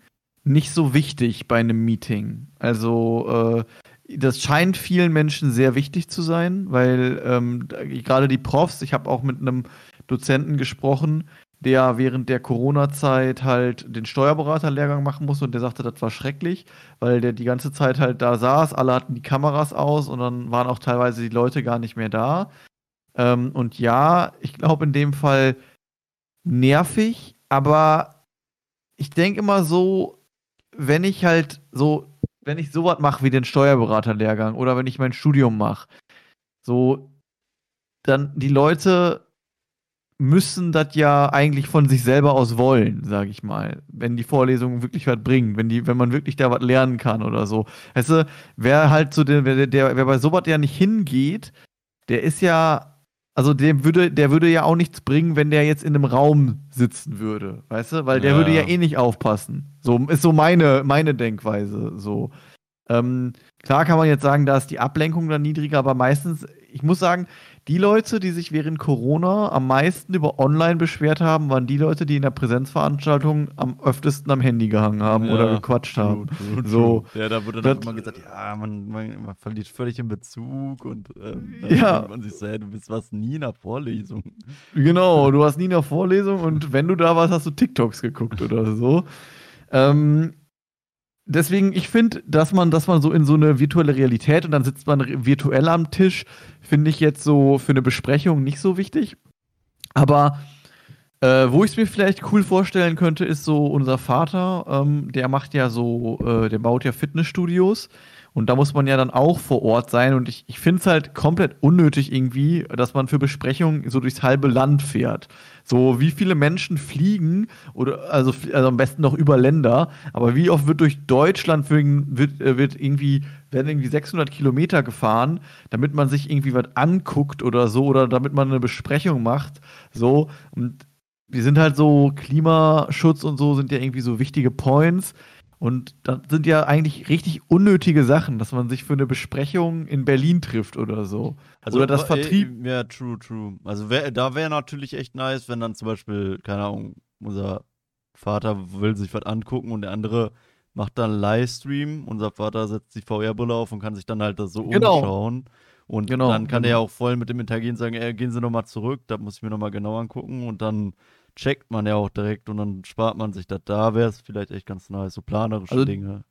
nicht so wichtig bei einem Meeting. Also, äh, das scheint vielen Menschen sehr wichtig zu sein, weil ähm, gerade die Profs, ich habe auch mit einem Dozenten gesprochen, der während der Corona-Zeit halt den Steuerberaterlehrgang machen musste und der sagte, das war schrecklich, weil der die ganze Zeit halt da saß, alle hatten die Kameras aus und dann waren auch teilweise die Leute gar nicht mehr da. Ähm, und ja, ich glaube in dem Fall nervig, aber ich denke immer so, wenn ich halt so, wenn ich sowas mache wie den Steuerberaterlehrgang oder wenn ich mein Studium mache, so, dann die Leute müssen das ja eigentlich von sich selber aus wollen, sage ich mal. Wenn die Vorlesungen wirklich was bringen, wenn, die, wenn man wirklich da was lernen kann oder so. Weißt du, wer halt so, der, der, der, wer bei sowas ja nicht hingeht, der ist ja, also dem würde, der würde ja auch nichts bringen, wenn der jetzt in einem Raum sitzen würde, weißt du? Weil der Ja. würde ja eh nicht aufpassen. So ist so meine, meine Denkweise. So. Ähm, klar kann man jetzt sagen, da ist die Ablenkung dann niedriger, aber meistens, ich muss sagen, die Leute, die sich während Corona am meisten über online beschwert haben, waren die Leute, die in der Präsenzveranstaltung am öftesten am Handy gehangen haben oder Ja, gequatscht true, haben. true, So. true. Ja, da wurde dann Das- immer gesagt, ja, man, man, man verliert völlig den Bezug und ähm, Ja. man sich so, hey, du bist was nie in der Vorlesung. Genau, du hast nie eine Vorlesung und wenn du da warst, hast du TikToks geguckt oder so. Ähm, deswegen, ich finde, dass man, dass man so in so eine virtuelle Realität und dann sitzt man virtuell am Tisch, finde ich jetzt so für eine Besprechung nicht so wichtig. Aber äh, wo ich es mir vielleicht cool vorstellen könnte, ist so unser Vater, ähm, der macht ja so, äh, der baut ja Fitnessstudios. Und da muss man ja dann auch vor Ort sein. Und ich, ich finde es halt komplett unnötig irgendwie, dass man für Besprechungen so durchs halbe Land fährt. So, wie viele Menschen fliegen, oder also, also am besten noch über Länder, aber wie oft wird durch Deutschland wird, äh, wird irgendwie, werden irgendwie 600 Kilometer gefahren, damit man sich irgendwie was anguckt oder so, oder damit man eine Besprechung macht. So, und wir sind halt so, Klimaschutz und so sind ja irgendwie so wichtige Points. Und das sind ja eigentlich richtig unnötige Sachen, dass man sich für eine Besprechung in Berlin trifft oder so. oder das äh, Vertrieb. Ja, true, true. Also wär, da wäre natürlich echt nice, wenn dann zum Beispiel, keine Ahnung, unser Vater will sich was angucken und der andere macht dann Livestream. Unser Vater setzt die VR-Brille auf und kann sich dann halt das so Genau. umschauen. Und Genau, dann kann er genau. ja auch voll mit dem Interagieren sagen, ey, gehen Sie nochmal zurück, da muss ich mir nochmal genau angucken und dann checkt man ja auch direkt und dann spart man sich das. Da wäre es vielleicht echt ganz nice, so planerische Also Dinge.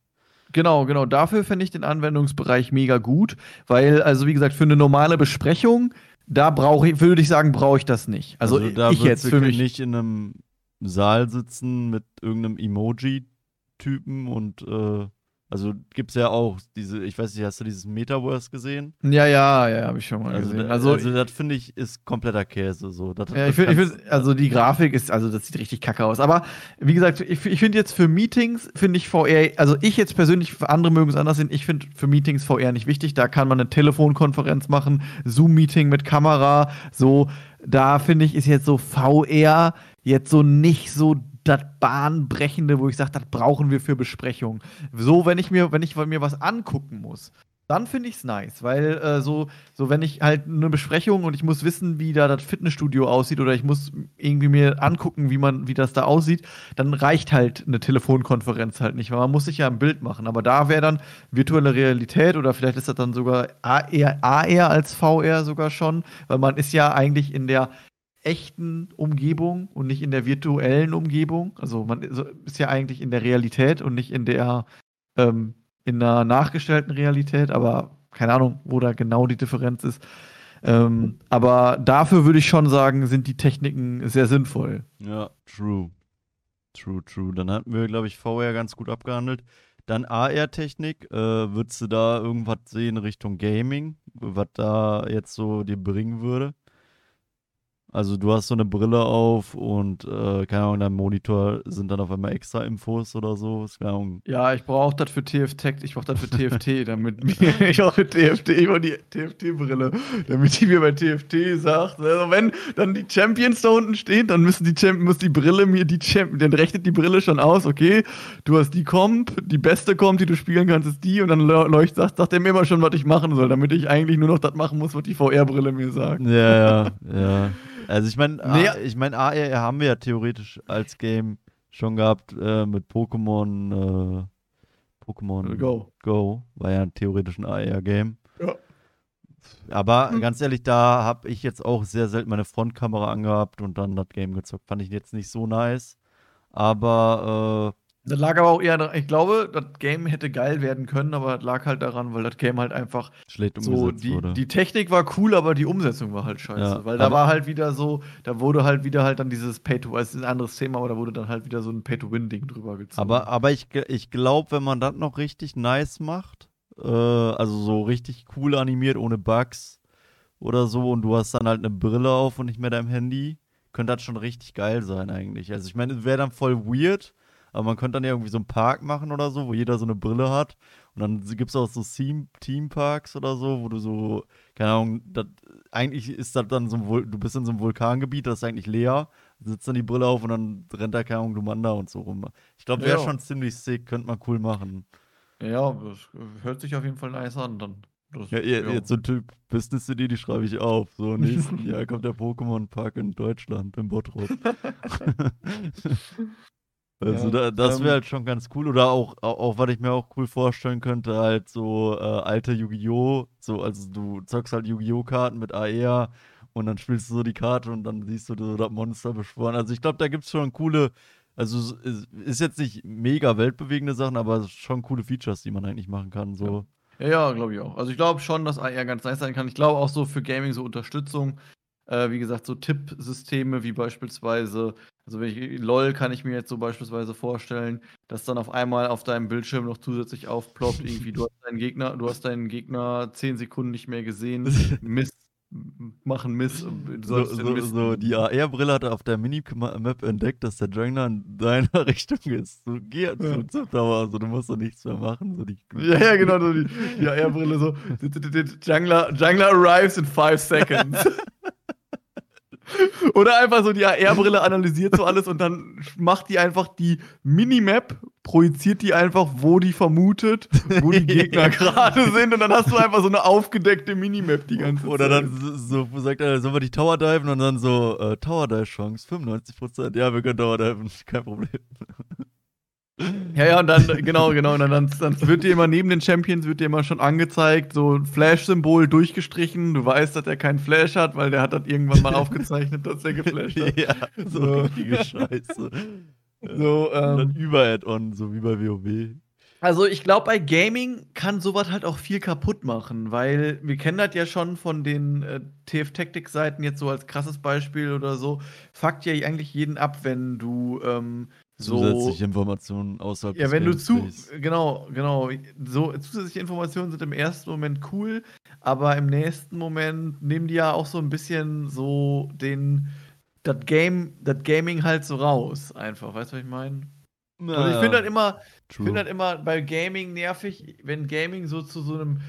Genau, genau. Dafür fände ich den Anwendungsbereich mega gut, weil, also wie gesagt, für eine normale Besprechung, da brauche ich, würde ich sagen, brauche ich das nicht. Also, da ich jetzt für mich. nicht in einem Saal sitzen mit irgendeinem Emoji-Typen und äh, also gibt's ja auch diese, ich weiß nicht, hast du dieses Metaverse gesehen? Ja, ja, ja, habe ich schon mal Also, gesehen. Also, also das finde ich ist kompletter Käse so. Das, Ja, ich finde, kannst- find, also die Grafik ist, also das sieht richtig kacke aus. Aber wie gesagt, ich, ich finde jetzt für Meetings, finde ich VR, also ich jetzt persönlich, für andere mögen es anders sehen, ich finde für Meetings VR nicht wichtig. Da kann man eine Telefonkonferenz machen, Zoom-Meeting mit Kamera, so. Da finde ich, ist jetzt so VR jetzt so nicht so das Bahnbrechende, wo ich sage, das brauchen wir für Besprechungen. So, wenn ich mir, wenn ich mir was angucken muss, dann finde ich es nice, weil äh, so, so, wenn ich halt eine Besprechung und ich muss wissen, wie da das Fitnessstudio aussieht oder ich muss irgendwie mir angucken, wie man, wie das da aussieht, dann reicht halt eine Telefonkonferenz halt nicht, weil man muss sich ja ein Bild machen. Aber da wäre dann virtuelle Realität oder vielleicht ist das dann sogar AR, AR als VR sogar schon, weil man ist ja eigentlich in der echten Umgebung und nicht in der virtuellen Umgebung. Also man ist ja eigentlich in der Realität und nicht in der ähm, in einer nachgestellten Realität, aber keine Ahnung, wo da genau die Differenz ist. Ähm, aber dafür würde ich schon sagen, sind die Techniken sehr sinnvoll. Ja, true. True, true. Dann hatten wir, glaube ich, VR ganz gut abgehandelt. Dann AR-Technik. Äh, würdest du da irgendwas sehen Richtung Gaming, was da jetzt so dir bringen würde? Also du hast so eine Brille auf und äh, keine Ahnung, in deinem Monitor sind dann auf einmal extra Infos oder so. Ja, ich brauche das für TFT, ich brauche das für TFT, damit mir, ich brauche für TFT immer die TFT-Brille, damit die mir bei TFT sagt, also wenn dann die Champions da unten stehen, dann müssen die Champ muss die Brille mir die Champ, dann rechnet die Brille schon aus, okay, du hast die Comp, die beste Comp, die du spielen kannst, ist die und dann leu- leuchtet, sagt, sagt er mir immer schon, was ich machen soll, damit ich eigentlich nur noch das machen muss, was die VR-Brille mir sagt. Ja, ja, ja. Also ich meine, Nee. ich meine, AR haben wir ja theoretisch als Game schon gehabt äh, mit Pokémon. Äh, Pokémon Go. Go war ja theoretisch ein AR-Game. Ja. Aber Hm. ganz ehrlich, da habe ich jetzt auch sehr selten meine Frontkamera angehabt und dann das Game gezockt. Fand ich jetzt nicht so nice. Aber Das lag aber auch eher, daran- ich glaube, das Game hätte geil werden können, aber das lag halt daran, weil das Game halt einfach schlecht so, die, wurde. die Technik war cool, aber die Umsetzung war halt scheiße. Ja, weil da war halt wieder so, da wurde halt wieder halt dann dieses Pay-to, es ist ein anderes Thema, aber da wurde dann halt wieder so ein Pay-to-Win-Ding drüber gezogen. Aber, aber ich, ich glaube, wenn man das noch richtig nice macht, äh, also so richtig cool animiert, ohne Bugs oder so, und du hast dann halt eine Brille auf und nicht mehr dein Handy, könnte das schon richtig geil sein eigentlich. Also ich meine, es wäre dann voll weird, aber man könnte dann ja irgendwie so einen Park machen oder so, wo jeder so eine Brille hat. Und dann gibt es auch so Theme-Parks oder so, wo du so, keine Ahnung, dat, eigentlich ist das dann so ein, du bist in so einem Vulkangebiet, das ist eigentlich leer, sitzt dann die Brille auf und dann rennt da, keine Ahnung, Lumanda und so rum. Ich glaube, wäre ja. schon ziemlich sick, könnte man cool machen. Ja, das hört sich auf jeden Fall nice an dann. Das, ja, ja, jetzt so ein Typ Business-Idee, die schreibe ich auf. So, nächsten Jahr kommt der Pokémon-Park in Deutschland, im Bottrop. Also ja, da, das wäre ähm, halt schon ganz cool. Oder auch, auch, auch, was ich mir auch cool vorstellen könnte, halt so äh, alte Yu-Gi-Oh! So, also du zockst halt Yu-Gi-Oh! Karten mit AR und dann spielst du so die Karte und dann siehst du so das Monster beschworen. Also ich glaube, da gibt es schon coole, also ist jetzt nicht mega weltbewegende Sachen, aber schon coole Features, die man eigentlich machen kann. So. Ja, ja glaube ich auch. Also ich glaube schon, dass AR ganz nice sein kann. Ich glaube auch so für Gaming so Unterstützung. Äh, wie gesagt, so Tippsysteme wie beispielsweise, also wenn ich, LOL kann ich mir jetzt so beispielsweise vorstellen, dass dann auf einmal auf deinem Bildschirm noch zusätzlich aufploppt, irgendwie, du hast deinen Gegner, du hast deinen Gegner zehn Sekunden nicht mehr gesehen, Mist, machen Miss. So, so, Mist so, die AR-Brille hat auf der Minimap entdeckt, dass der Jungler in deiner Richtung ist. So, geh ja. zum Tower, also du musst doch nichts mehr machen. So die, ja, ja, genau, so die, die AR-Brille so. Jungler, Jungler arrives in five seconds. Oder einfach so die AR-Brille analysiert so alles und dann macht die einfach die Minimap, projiziert die einfach, wo die vermutet, wo die Gegner gerade sind und dann hast du einfach so eine aufgedeckte Minimap die ganze Zeit. Oder dann so, so sagt er, sollen wir die Tower diven und dann so, äh, Tower Dive Chance, 95%. Ja, wir können Tower diven, kein Problem. Ja, ja, und dann, genau, genau, und dann, dann, wird dir immer neben den Champions wird dir immer schon angezeigt, so ein Flash-Symbol durchgestrichen. Du weißt, dass er keinen Flash hat, weil der hat das irgendwann mal aufgezeichnet, dass er geflasht hat. Ja, so, so. richtige Scheiße. So, ähm, und dann Über-Add-on, so wie bei WoW. Also ich glaube, bei Gaming kann sowas halt auch viel kaputt machen, weil wir kennen das ja schon von den äh, TF-Tactic-Seiten jetzt so als krasses Beispiel oder so. Fuckt ja eigentlich jeden ab, wenn du ähm, so, zusätzliche Informationen außerhalb Ja, wenn du zu genau, genau, so zusätzliche Informationen sind im ersten Moment cool, aber im nächsten Moment nehmen die ja auch so ein bisschen so den das Game, das Gaming halt so raus, einfach, weißt du, was ich meine? Also ich finde halt immer, ich finde halt immer bei Gaming nervig, wenn Gaming so zu so einem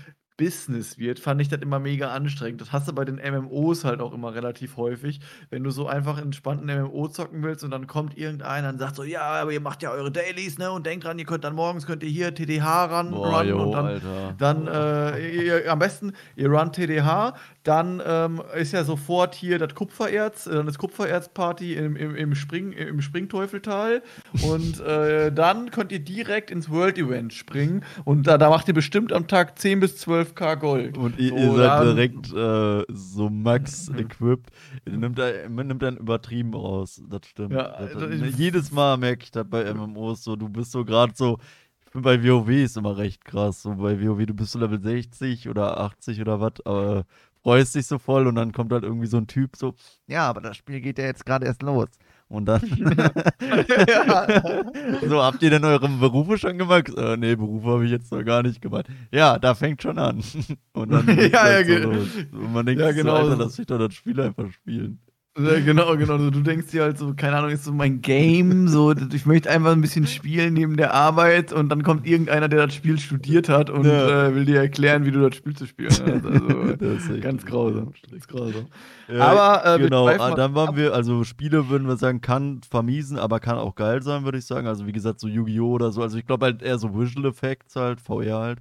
Business wird, fand ich das immer mega anstrengend. Das hast du bei den MMOs halt auch immer relativ häufig. Wenn du so einfach entspannten MMO zocken willst und dann kommt irgendeiner und sagt so, ja, aber ihr macht ja eure Dailies, ne? Und denkt dran, ihr könnt dann morgens könnt ihr hier TDH ran, Boah, run, jo, und dann, dann äh, ihr, am besten, ihr run TDH, dann ähm, ist ja sofort hier das Kupfererz, äh, das Kupfererzparty im, im, im, Spring, im Springteufeltal. und äh, dann könnt ihr direkt ins World Event springen. Und da, da macht ihr bestimmt am Tag 10 bis 12k Gold. Und ihr, so, ihr seid direkt äh, so max equipped. Nimmt, nimmt dann übertrieben aus. Das stimmt. Ja, das, das, also jedes Mal merke ich das bei MMOs so, du bist so gerade so ich bin bei WoW ist immer recht krass. So bei WoW, du bist so Level 60 oder 80 oder was, aber freust dich so voll und dann kommt halt irgendwie so ein Typ so, ja, aber das Spiel geht ja jetzt gerade erst los. Und dann. so, habt ihr denn eure Berufe schon gemacht? Äh, nee, Berufe habe ich jetzt noch gar nicht gemacht. Ja, da fängt schon an. Und dann. ja, ja, so los. Und man denkt, ja, genau. So, Alter, lass sich doch das Spiel einfach spielen. Ja, genau, genau. Du denkst dir halt so, keine Ahnung, ist so mein Game, so, ich möchte einfach ein bisschen spielen neben der Arbeit und dann kommt irgendeiner, der das Spiel studiert hat und ja. äh, will dir erklären, wie du das Spiel zu spielen hast. Also, das ist ganz grausam. Ganz grausam. Ja, aber, äh, genau, ah, dann waren wir, also Spiele würden wir sagen, kann vermiesen, aber kann auch geil sein, würde ich sagen. Also, wie gesagt, so Yu-Gi-Oh! oder so. Also, ich glaube halt eher so Visual Effects halt, VR halt.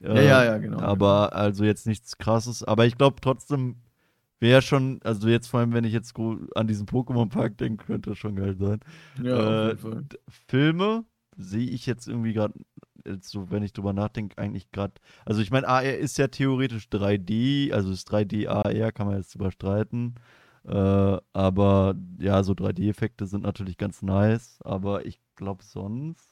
Ja, ja, ja, genau. Aber genau. also jetzt nichts krasses. Aber ich glaube trotzdem wäre schon, also jetzt vor allem, wenn ich jetzt an diesen Pokémon-Park denke, könnte das schon geil sein. Ja, äh, Filme sehe ich jetzt irgendwie gerade, so wenn ich drüber nachdenke, eigentlich gerade, also ich meine, AR ist ja theoretisch 3D, also ist 3D AR, kann man jetzt überstreiten. Äh, aber ja, so 3D-Effekte sind natürlich ganz nice, aber ich glaube sonst.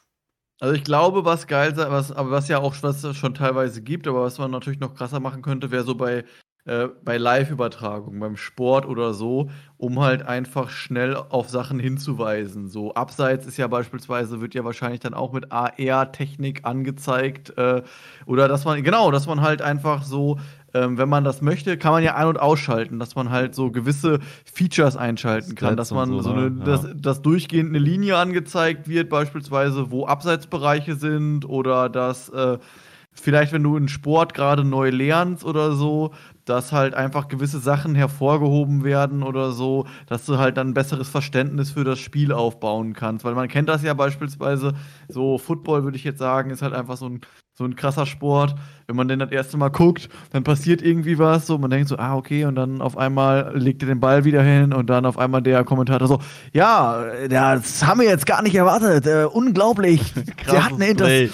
Also ich glaube, was geil sei, was, aber was ja auch was schon teilweise gibt, aber was man natürlich noch krasser machen könnte, wäre so bei äh, bei Live-Übertragungen, beim Sport oder so, um halt einfach schnell auf Sachen hinzuweisen. So abseits ist ja beispielsweise, wird ja wahrscheinlich dann auch mit AR-Technik angezeigt. Äh, oder dass man, genau, dass man halt einfach so ähm, wenn man das möchte, kann man ja ein- und ausschalten, dass man halt so gewisse Features einschalten kann, Stats dass man so, so, eine, ne? dass, Ja. dass durchgehend eine Linie angezeigt wird, beispielsweise, wo Abseitsbereiche sind oder dass äh, vielleicht, wenn du einen Sport gerade neu lernst oder so, dass halt einfach gewisse Sachen hervorgehoben werden oder so, dass du halt dann ein besseres Verständnis für das Spiel aufbauen kannst. Weil man kennt das ja beispielsweise, so Football würde ich jetzt sagen, ist halt einfach so ein, so ein krasser Sport. Wenn man den das erste Mal guckt, dann passiert irgendwie was, so man denkt so, ah, okay, und dann auf einmal legt er den Ball wieder hin und dann auf einmal der Kommentator so, ja, das haben wir jetzt gar nicht erwartet, äh, unglaublich. Der hat eine Inter Play.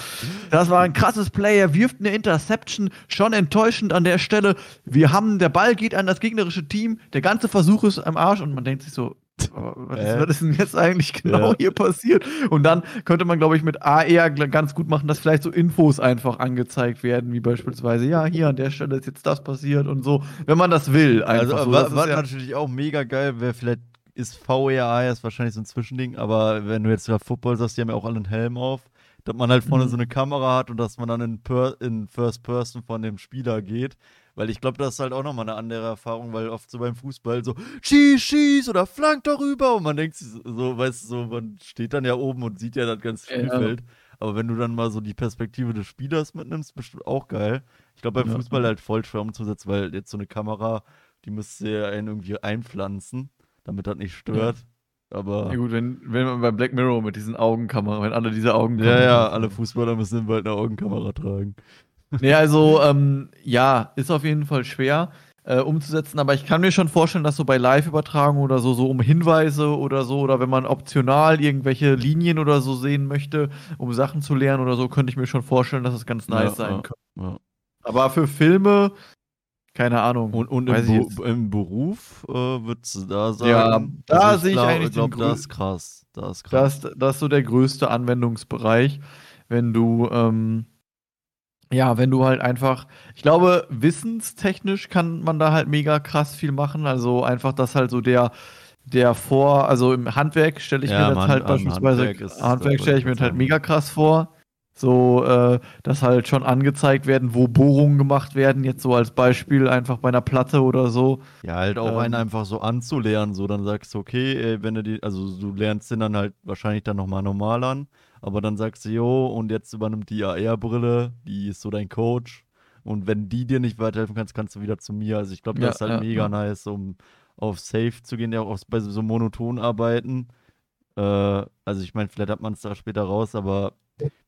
das war ein krasses Play. Er wirft eine Interception. Schon enttäuschend an der Stelle. Wir haben, der Ball geht an das gegnerische Team. Der ganze Versuch ist am Arsch und man denkt sich so, was ist, Äh? was ist denn jetzt eigentlich genau Ja. hier passiert? Und dann könnte man, glaube ich, mit AR gl- ganz gut machen, dass vielleicht so Infos einfach angezeigt werden, wie beispielsweise, ja, hier an der Stelle ist jetzt das passiert und so, wenn man das will. Einfach Also, so. wa- Das ist was ja- natürlich auch mega geil wäre, vielleicht ist VRA ist wahrscheinlich so ein Zwischending, aber wenn du jetzt gerade Football sagst, die haben ja auch alle einen Helm auf, dass man halt vorne Mhm. so eine Kamera hat und dass man dann in, in First Person von dem Spieler geht. Weil ich glaube, das ist halt auch nochmal eine andere Erfahrung, weil oft so beim Fußball so, schieß, schieß oder flank darüber und man denkt so, weißt du, so, man steht dann ja oben und sieht ja das ganze Ja. Spielfeld. Aber wenn du dann mal so die Perspektive des Spielers mitnimmst, bestimmt auch geil. Ich glaube, beim Ja. Fußball halt voll schwer umzusetzen, weil jetzt so eine Kamera, die müsste ja einen irgendwie einpflanzen, damit das nicht stört. Aber ja, gut, wenn, wenn man bei Black Mirror mit diesen Augenkameras, wenn alle diese Augenkameras. ja, ja, alle Fußballer müssen bald eine Augenkamera tragen. Nee, also, ähm, ja, ist auf jeden Fall schwer äh, umzusetzen, aber ich kann mir schon vorstellen, dass so bei Live-Übertragungen oder so, so um Hinweise oder so, oder wenn man optional irgendwelche Linien oder so sehen möchte, um Sachen zu lernen oder so, könnte ich mir schon vorstellen, dass es ganz nice Ja, sein ja. könnte. Ja. Aber für Filme, keine Ahnung. Und, und im, ich jetzt. im Beruf äh, würdest du da sagen? Ja, da sehe ich glaub- eigentlich den glaub, grö- das ist krass. Das ist krass. Das, das ist so der größte Anwendungsbereich, wenn du, ähm, ja, wenn du halt einfach, ich glaube, wissenstechnisch kann man da halt mega krass viel machen. Also einfach, dass halt so der, der vor, also im Handwerk stelle ich Ja, mir das halt beispielsweise, Handwerk Handwerk stelle ich mir halt mega krass vor. So, äh, dass halt schon angezeigt werden, wo Bohrungen gemacht werden, jetzt so als Beispiel einfach bei einer Platte oder so. Ja, halt auch Ähm, einen einfach so anzulernen, so dann sagst du, okay, ey, wenn du die, also du lernst den dann halt wahrscheinlich dann nochmal normal an, aber dann sagst du, jo, und jetzt übernimmt die AR-Brille, die ist so dein Coach. Und wenn die dir nicht weiterhelfen kannst, kannst du wieder zu mir. Also ich glaube, Ja, das ist halt ja, mega ja. nice, um auf Safe zu gehen, ja auch bei so monoton arbeiten. Äh, also ich meine, vielleicht hat man es da später raus, aber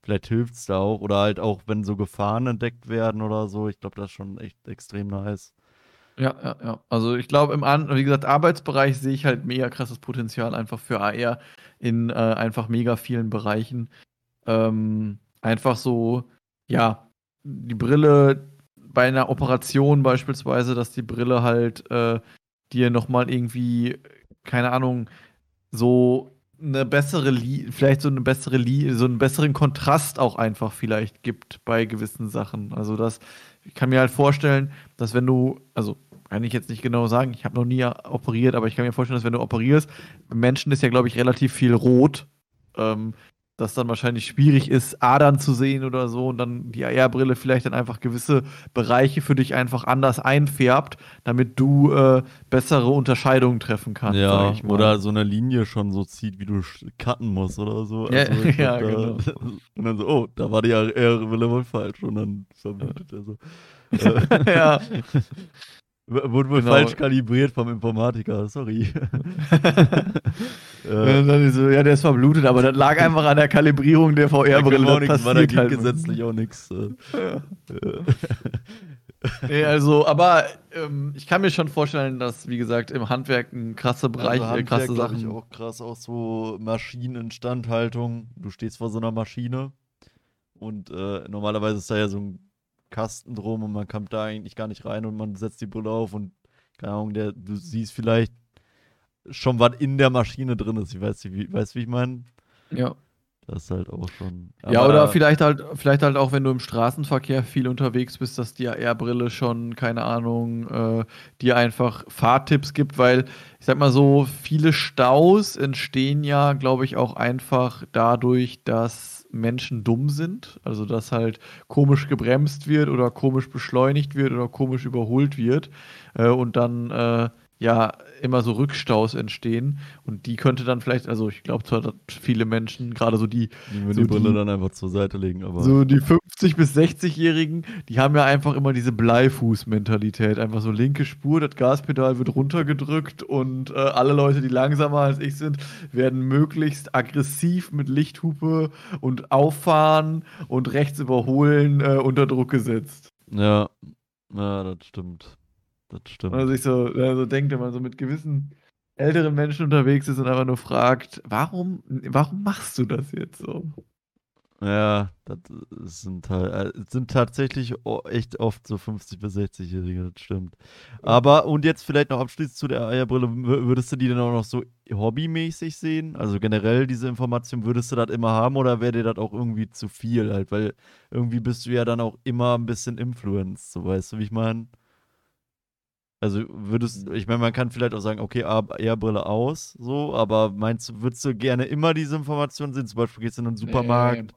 vielleicht hilft es da auch. Oder halt auch, wenn so Gefahren entdeckt werden oder so. Ich glaube, das ist schon echt extrem nice. Ja, ja, ja. Also ich glaube, im An wie gesagt, Arbeitsbereich sehe ich halt mega krasses Potenzial einfach für AR in äh, einfach mega vielen Bereichen. Ähm, einfach so, ja, die Brille bei einer Operation beispielsweise, dass die Brille halt äh, dir nochmal irgendwie, keine Ahnung, so eine bessere, Li vielleicht so eine bessere, Li so einen besseren Kontrast auch einfach vielleicht gibt bei gewissen Sachen. Also das, ich kann mir halt vorstellen, dass wenn du, also kann ich jetzt nicht genau sagen, ich habe noch nie operiert, aber ich kann mir vorstellen, dass wenn du operierst, Menschen ist ja, glaube ich, relativ viel rot, ähm, dass dann wahrscheinlich schwierig ist, Adern zu sehen oder so und dann die AR-Brille vielleicht dann einfach gewisse Bereiche für dich einfach anders einfärbt, damit du äh, bessere Unterscheidungen treffen kannst. Ja, oder so eine Linie schon so zieht, wie du cutten musst oder so. Ja, Also ja, glaub, da, Und dann so, oh, da war die AR-Brille wohl falsch. Und dann verblutet er so. Äh, ja. Wurde wohl Genau. falsch kalibriert vom Informatiker, sorry. äh, dann so, ja, der ist verblutet, aber das lag einfach an der Kalibrierung der da VR-Brille. auch Das nichts, war dagegen halt. gesetzlich auch nichts. Äh, Ja. Nee, also, aber ähm, ich kann mir schon vorstellen, dass, wie gesagt, im Handwerk ein krasser Bereich, Also äh, krasse Handwerk, Sachen. Ich auch krass, auch so Maschineninstandhaltung. Du stehst vor so einer Maschine und äh, normalerweise ist da ja so ein Kasten drum und man kommt da eigentlich gar nicht rein und man setzt die Brille auf und keine Ahnung, der, du siehst vielleicht schon, was in der Maschine drin ist. Ich weiß nicht, wie, weißt, wie ich meine? Ja. Das ist halt auch schon. ja, oder vielleicht halt, vielleicht halt auch, wenn du im Straßenverkehr viel unterwegs bist, dass die AR-Brille schon, keine Ahnung, äh, dir einfach Fahrtipps gibt, weil ich sag mal so, viele Staus entstehen ja, glaube ich, auch einfach dadurch, dass Menschen dumm sind. Also, dass halt komisch gebremst wird oder komisch beschleunigt wird oder komisch überholt wird. Äh, und dann äh, ja immer so Rückstaus entstehen und die könnte dann vielleicht, also ich glaube zwar, dass viele Menschen, gerade so die, Die würden so die Brille die- dann einfach zur Seite legen, aber. so die 50 bis 60-Jährigen, die haben ja einfach immer diese Bleifuß-Mentalität, einfach so linke Spur, das Gaspedal wird runtergedrückt und äh, alle Leute, die langsamer als ich sind, werden möglichst aggressiv mit Lichthupe und auffahren und rechts überholen äh, unter Druck gesetzt. Ja, ja, das stimmt. Das stimmt. Und man sich so, äh, so denkt, wenn man so mit gewissen älteren Menschen unterwegs ist und einfach nur fragt, warum, warum machst du das jetzt so? Ja, das sind, halt, äh, sind tatsächlich echt oft so 50- bis 60-Jährige, das stimmt. Aber, und jetzt vielleicht noch abschließend zu der Eierbrille, wür- würdest du die denn auch noch so hobbymäßig sehen? Also generell diese Information, würdest du das immer haben oder wäre dir das auch irgendwie zu viel halt? Weil irgendwie bist du ja dann auch immer ein bisschen influenced, so weißt du, wie ich meine? Also würdest, ich meine, man kann vielleicht auch sagen, okay, A- Eierbrille aus, so, aber meinst du, würdest du gerne immer diese Informationen sehen? Zum Beispiel gehst du in einen Supermarkt,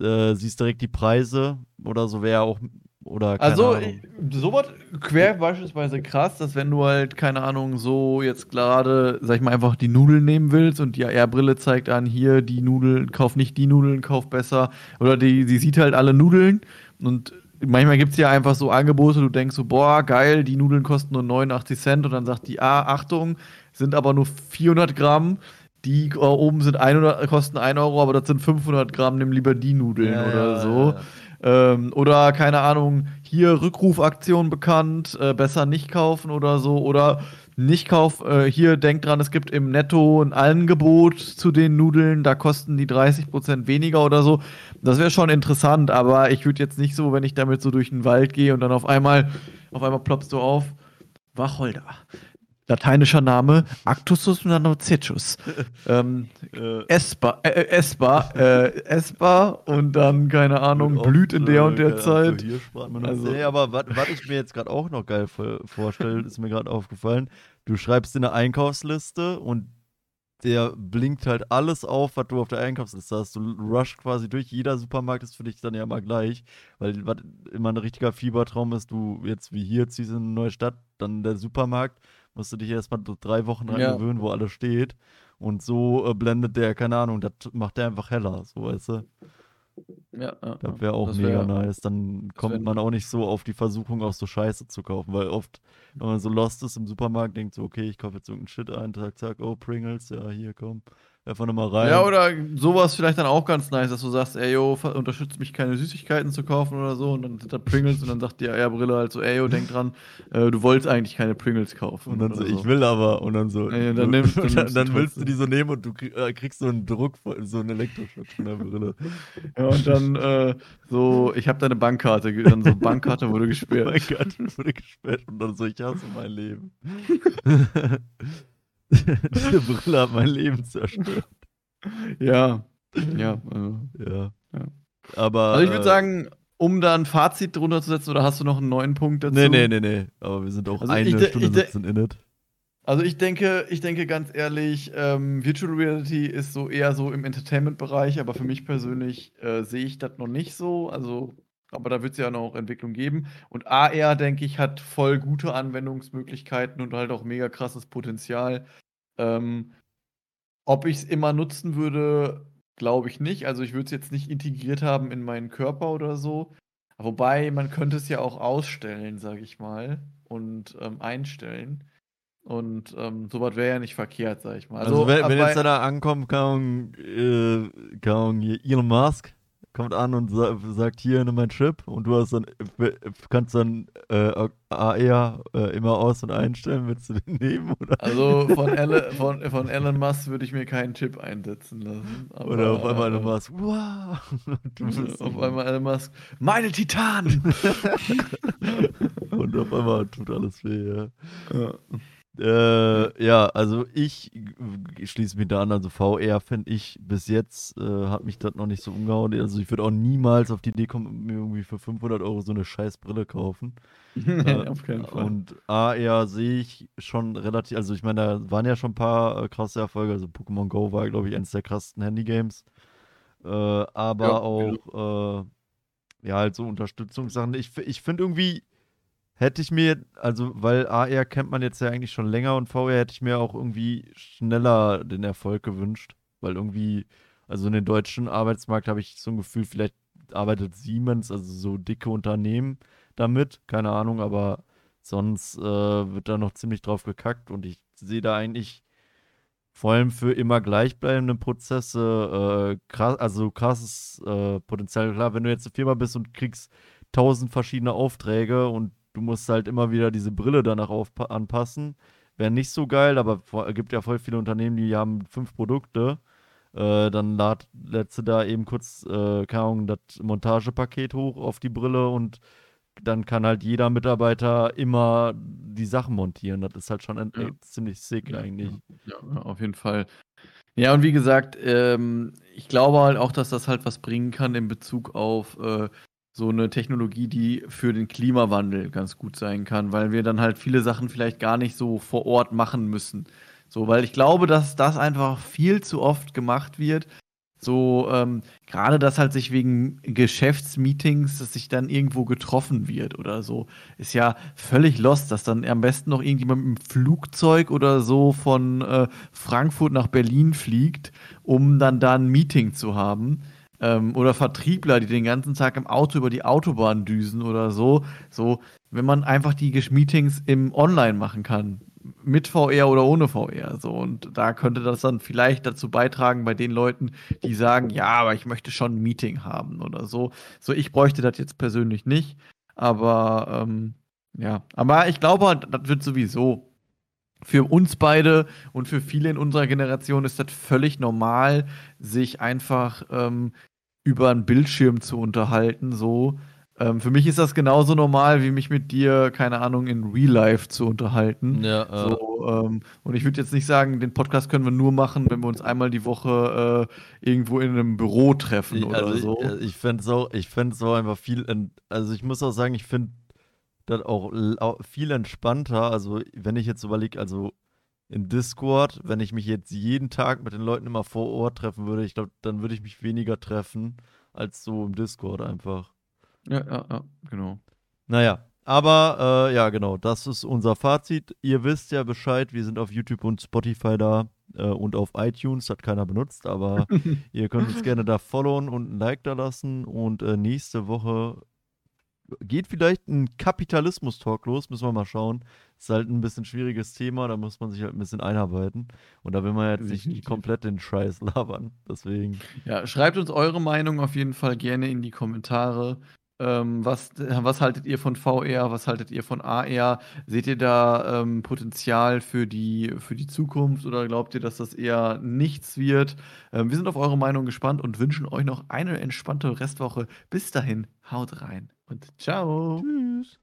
äh, siehst direkt die Preise oder so wäre auch oder Also, Ahnung. sowas quer beispielsweise krass, dass wenn du halt, keine Ahnung, so jetzt gerade, sag ich mal, einfach die Nudeln nehmen willst und die AR-Brille zeigt an, hier, die Nudeln, kauf nicht die Nudeln, kauf besser. Oder die, die sieht halt alle Nudeln und manchmal gibt es ja einfach so Angebote, du denkst so, boah, geil, die Nudeln kosten nur 89 Cent und dann sagt die, ah, Achtung, sind aber nur 400 Gramm. Die äh, oben sind 100, kosten 1 Euro, aber das sind 500 Gramm, nimm lieber die Nudeln Ja, oder ja, so. ja. Ähm, oder keine Ahnung, hier Rückrufaktion bekannt, äh, besser nicht kaufen oder so. Oder nicht kauf, äh, hier denkt dran, es gibt im Netto ein Angebot zu den Nudeln, da kosten die 30% weniger oder so. Das wäre schon interessant, aber ich würde jetzt nicht so, wenn ich damit so durch den Wald gehe und dann auf einmal, auf einmal ploppst du auf, Wacholder. Lateinischer Name Actussus nanocetus. ähm, Äh, Esper, äh, äh, Esper, äh, Esper und dann, keine Ahnung, blüht in der äh, und der Zeit. So hier spart man Also- also, nee, aber was ich mir jetzt gerade auch noch geil vor- vorstelle, ist mir gerade aufgefallen. Du schreibst dir eine Einkaufsliste und der blinkt halt alles auf, was du auf der Einkaufsliste hast. Du rushst quasi durch. Jeder Supermarkt ist für dich dann ja immer gleich, weil was immer ein richtiger Fiebertraum ist, du jetzt wie hier ziehst in eine neue Stadt, dann der Supermarkt, musst du dich erstmal drei Wochen dran Ja. gewöhnen, wo alles steht. Und so äh, blendet der, keine Ahnung, das macht der einfach heller, so weißt du. Ja, ja, Das wäre auch Das mega wär- nice. Dann kommt man auch nicht so auf die Versuchung, auch so Scheiße zu kaufen. Weil oft, wenn man so lost ist im Supermarkt, denkt so, okay, ich kaufe jetzt irgendeinen Shit ein, zack, zack, oh, Pringles, ja, hier, komm. Einfach nochmal rein. Ja, oder sowas vielleicht dann auch ganz nice, dass du sagst, ey, yo, unterstützt mich keine Süßigkeiten zu kaufen oder so und dann sind da Pringles und dann sagt die AR-Brille halt so, ey, yo, denk dran, äh, du wolltest eigentlich keine Pringles kaufen. Und dann so, ich will aber. Und dann so, Ja, dann nimmst- dann dann, dann willst du die so nehmen und du äh, kriegst so einen Druck, von- so einen Elektroschock von der Brille. Ja, und dann äh, so, ich habe deine Bankkarte, dann so, Bankkarte wurde gesperrt. Gott, wurde gesperrt und dann so, ich hasse mein Leben. Diese Brille hat mein Leben zerstört. Ja, ja. Also, Ja. Ja. Aber. also ich würde äh, sagen, um da ein Fazit drunter zu setzen, oder hast du noch einen neuen Punkt dazu? Nee, nee, nee, nee. Aber wir sind auch Also eine Stunde ich de- sitzen in it. Also ich denke, ich denke ganz ehrlich, ähm, Virtual Reality ist so eher so im Entertainment-Bereich, aber für mich persönlich äh, sehe ich das noch nicht so. Also, aber da wird es ja noch Entwicklung geben. Und AR, denke ich, hat voll gute Anwendungsmöglichkeiten und halt auch mega krasses Potenzial. Ähm, ob ich es immer nutzen würde, glaube ich nicht. Also ich würde es jetzt nicht integriert haben in meinen Körper oder so. Wobei, man könnte es ja auch ausstellen, sage ich mal, und ähm, einstellen. Und ähm, sowas wäre ja nicht verkehrt, sag ich mal. Also, wenn, wenn aber- jetzt da ankommt, kann, äh, kann Elon Musk kommt an und sa sagt, hier, nimm mein Chip und du hast dann, kannst dann äh, AR äh, immer aus- und einstellen, willst du den nehmen? Oder, also von, Ele von, von Elon Musk würde ich mir keinen Chip einsetzen lassen. Aber, oder auf einmal Elon Musk, wow! Du bist auf so- einmal Elon Musk, meine Titanen! und auf einmal tut alles weh, ja. ja. Äh, ja, also ich schließe mich da an. Also VR finde ich bis jetzt äh, hat mich das noch nicht so umgehauen. Also ich würde auch niemals auf die Idee kommen, mir irgendwie für 500 Euro so eine scheiß Brille kaufen. Äh, auf keinen Fall. Und AR sehe ich schon relativ, also ich meine, da waren ja schon ein paar äh, krasse Erfolge. Also Pokémon Go war, glaube ich, eines der krassesten Handygames. Äh, aber Ja, auch, äh, ja, halt so Unterstützungssachen. Ich, ich finde irgendwie, hätte ich mir, also, weil AR kennt man jetzt ja eigentlich schon länger und VR hätte ich mir auch irgendwie schneller den Erfolg gewünscht. Weil irgendwie, also in den deutschen Arbeitsmarkt habe ich so ein Gefühl, vielleicht arbeitet Siemens, also so dicke Unternehmen damit, keine Ahnung, aber sonst äh, wird da noch ziemlich drauf gekackt und ich sehe da eigentlich vor allem für immer gleichbleibende Prozesse, äh, krass, also krasses äh, Potenzial. Klar, wenn du jetzt eine Firma bist und kriegst tausend verschiedene Aufträge und du musst halt immer wieder diese Brille danach anpassen, wäre nicht so geil, aber es gibt ja voll viele Unternehmen, die haben fünf Produkte. Äh, dann lad, lädst du da eben kurz, äh, keine Ahnung, das Montagepaket hoch auf die Brille und dann kann halt jeder Mitarbeiter immer die Sachen montieren. Das ist halt schon ein, Ja. äh, ziemlich sick Ja, eigentlich. Ja, ja, auf jeden Fall. Ja, und wie gesagt, ähm, ich glaube halt auch, dass das halt was bringen kann in Bezug auf äh, so eine Technologie, die für den Klimawandel ganz gut sein kann, weil wir dann halt viele Sachen vielleicht gar nicht so vor Ort machen müssen. So, weil ich glaube, dass das einfach viel zu oft gemacht wird. So, ähm, gerade dass halt sich wegen Geschäftsmeetings, dass sich dann irgendwo getroffen wird oder so, ist ja völlig lost, dass dann am besten noch irgendjemand mit dem Flugzeug oder so von äh, Frankfurt nach Berlin fliegt, um dann da ein Meeting zu haben. Ähm, oder Vertriebler, die den ganzen Tag im Auto über die Autobahn düsen oder so. So, wenn man einfach die Meetings im Online machen kann. Mit VR oder ohne VR. So, und da könnte das dann vielleicht dazu beitragen, bei den Leuten, die sagen, ja, aber ich möchte schon ein Meeting haben oder so. So, ich bräuchte das jetzt persönlich nicht. Aber ähm, ja, aber ich glaube, das wird sowieso für uns beide und für viele in unserer Generation ist das völlig normal, sich einfach ähm, über einen Bildschirm zu unterhalten. So. Ähm, für mich ist das genauso normal, wie mich mit dir, keine Ahnung, in Real Life zu unterhalten. Ja, äh, So, ähm, und ich würde jetzt nicht sagen, den Podcast können wir nur machen, wenn wir uns einmal die Woche äh, irgendwo in einem Büro treffen ich, oder also so. ich, äh, ich fände es auch, ich auch einfach viel, also ich muss auch sagen, ich finde das auch viel entspannter. Also wenn ich jetzt überlege, also in Discord, wenn ich mich jetzt jeden Tag mit den Leuten immer vor Ort treffen würde, ich glaube, dann würde ich mich weniger treffen als so im Discord einfach. Ja, ja, ja, genau. Naja, aber äh, ja, genau, das ist unser Fazit. Ihr wisst ja Bescheid, wir sind auf YouTube und Spotify da äh, und auf iTunes, hat keiner benutzt, aber ihr könnt uns gerne da followen und ein Like da lassen. Und äh, nächste Woche geht vielleicht ein Kapitalismus-Talk los, müssen wir mal schauen. Ist halt ein bisschen schwieriges Thema, da muss man sich halt ein bisschen einarbeiten. Und da will man jetzt nicht komplett den Scheiß labern. Deswegen. Ja, schreibt uns eure Meinung auf jeden Fall gerne in die Kommentare. Ähm, was, was haltet ihr von VR? Was haltet ihr von AR? Seht ihr da ähm, Potenzial für die, für die Zukunft oder glaubt ihr, dass das eher nichts wird? Ähm, wir sind auf eure Meinung gespannt und wünschen euch noch eine entspannte Restwoche. Bis dahin, haut rein und ciao. Tschüss.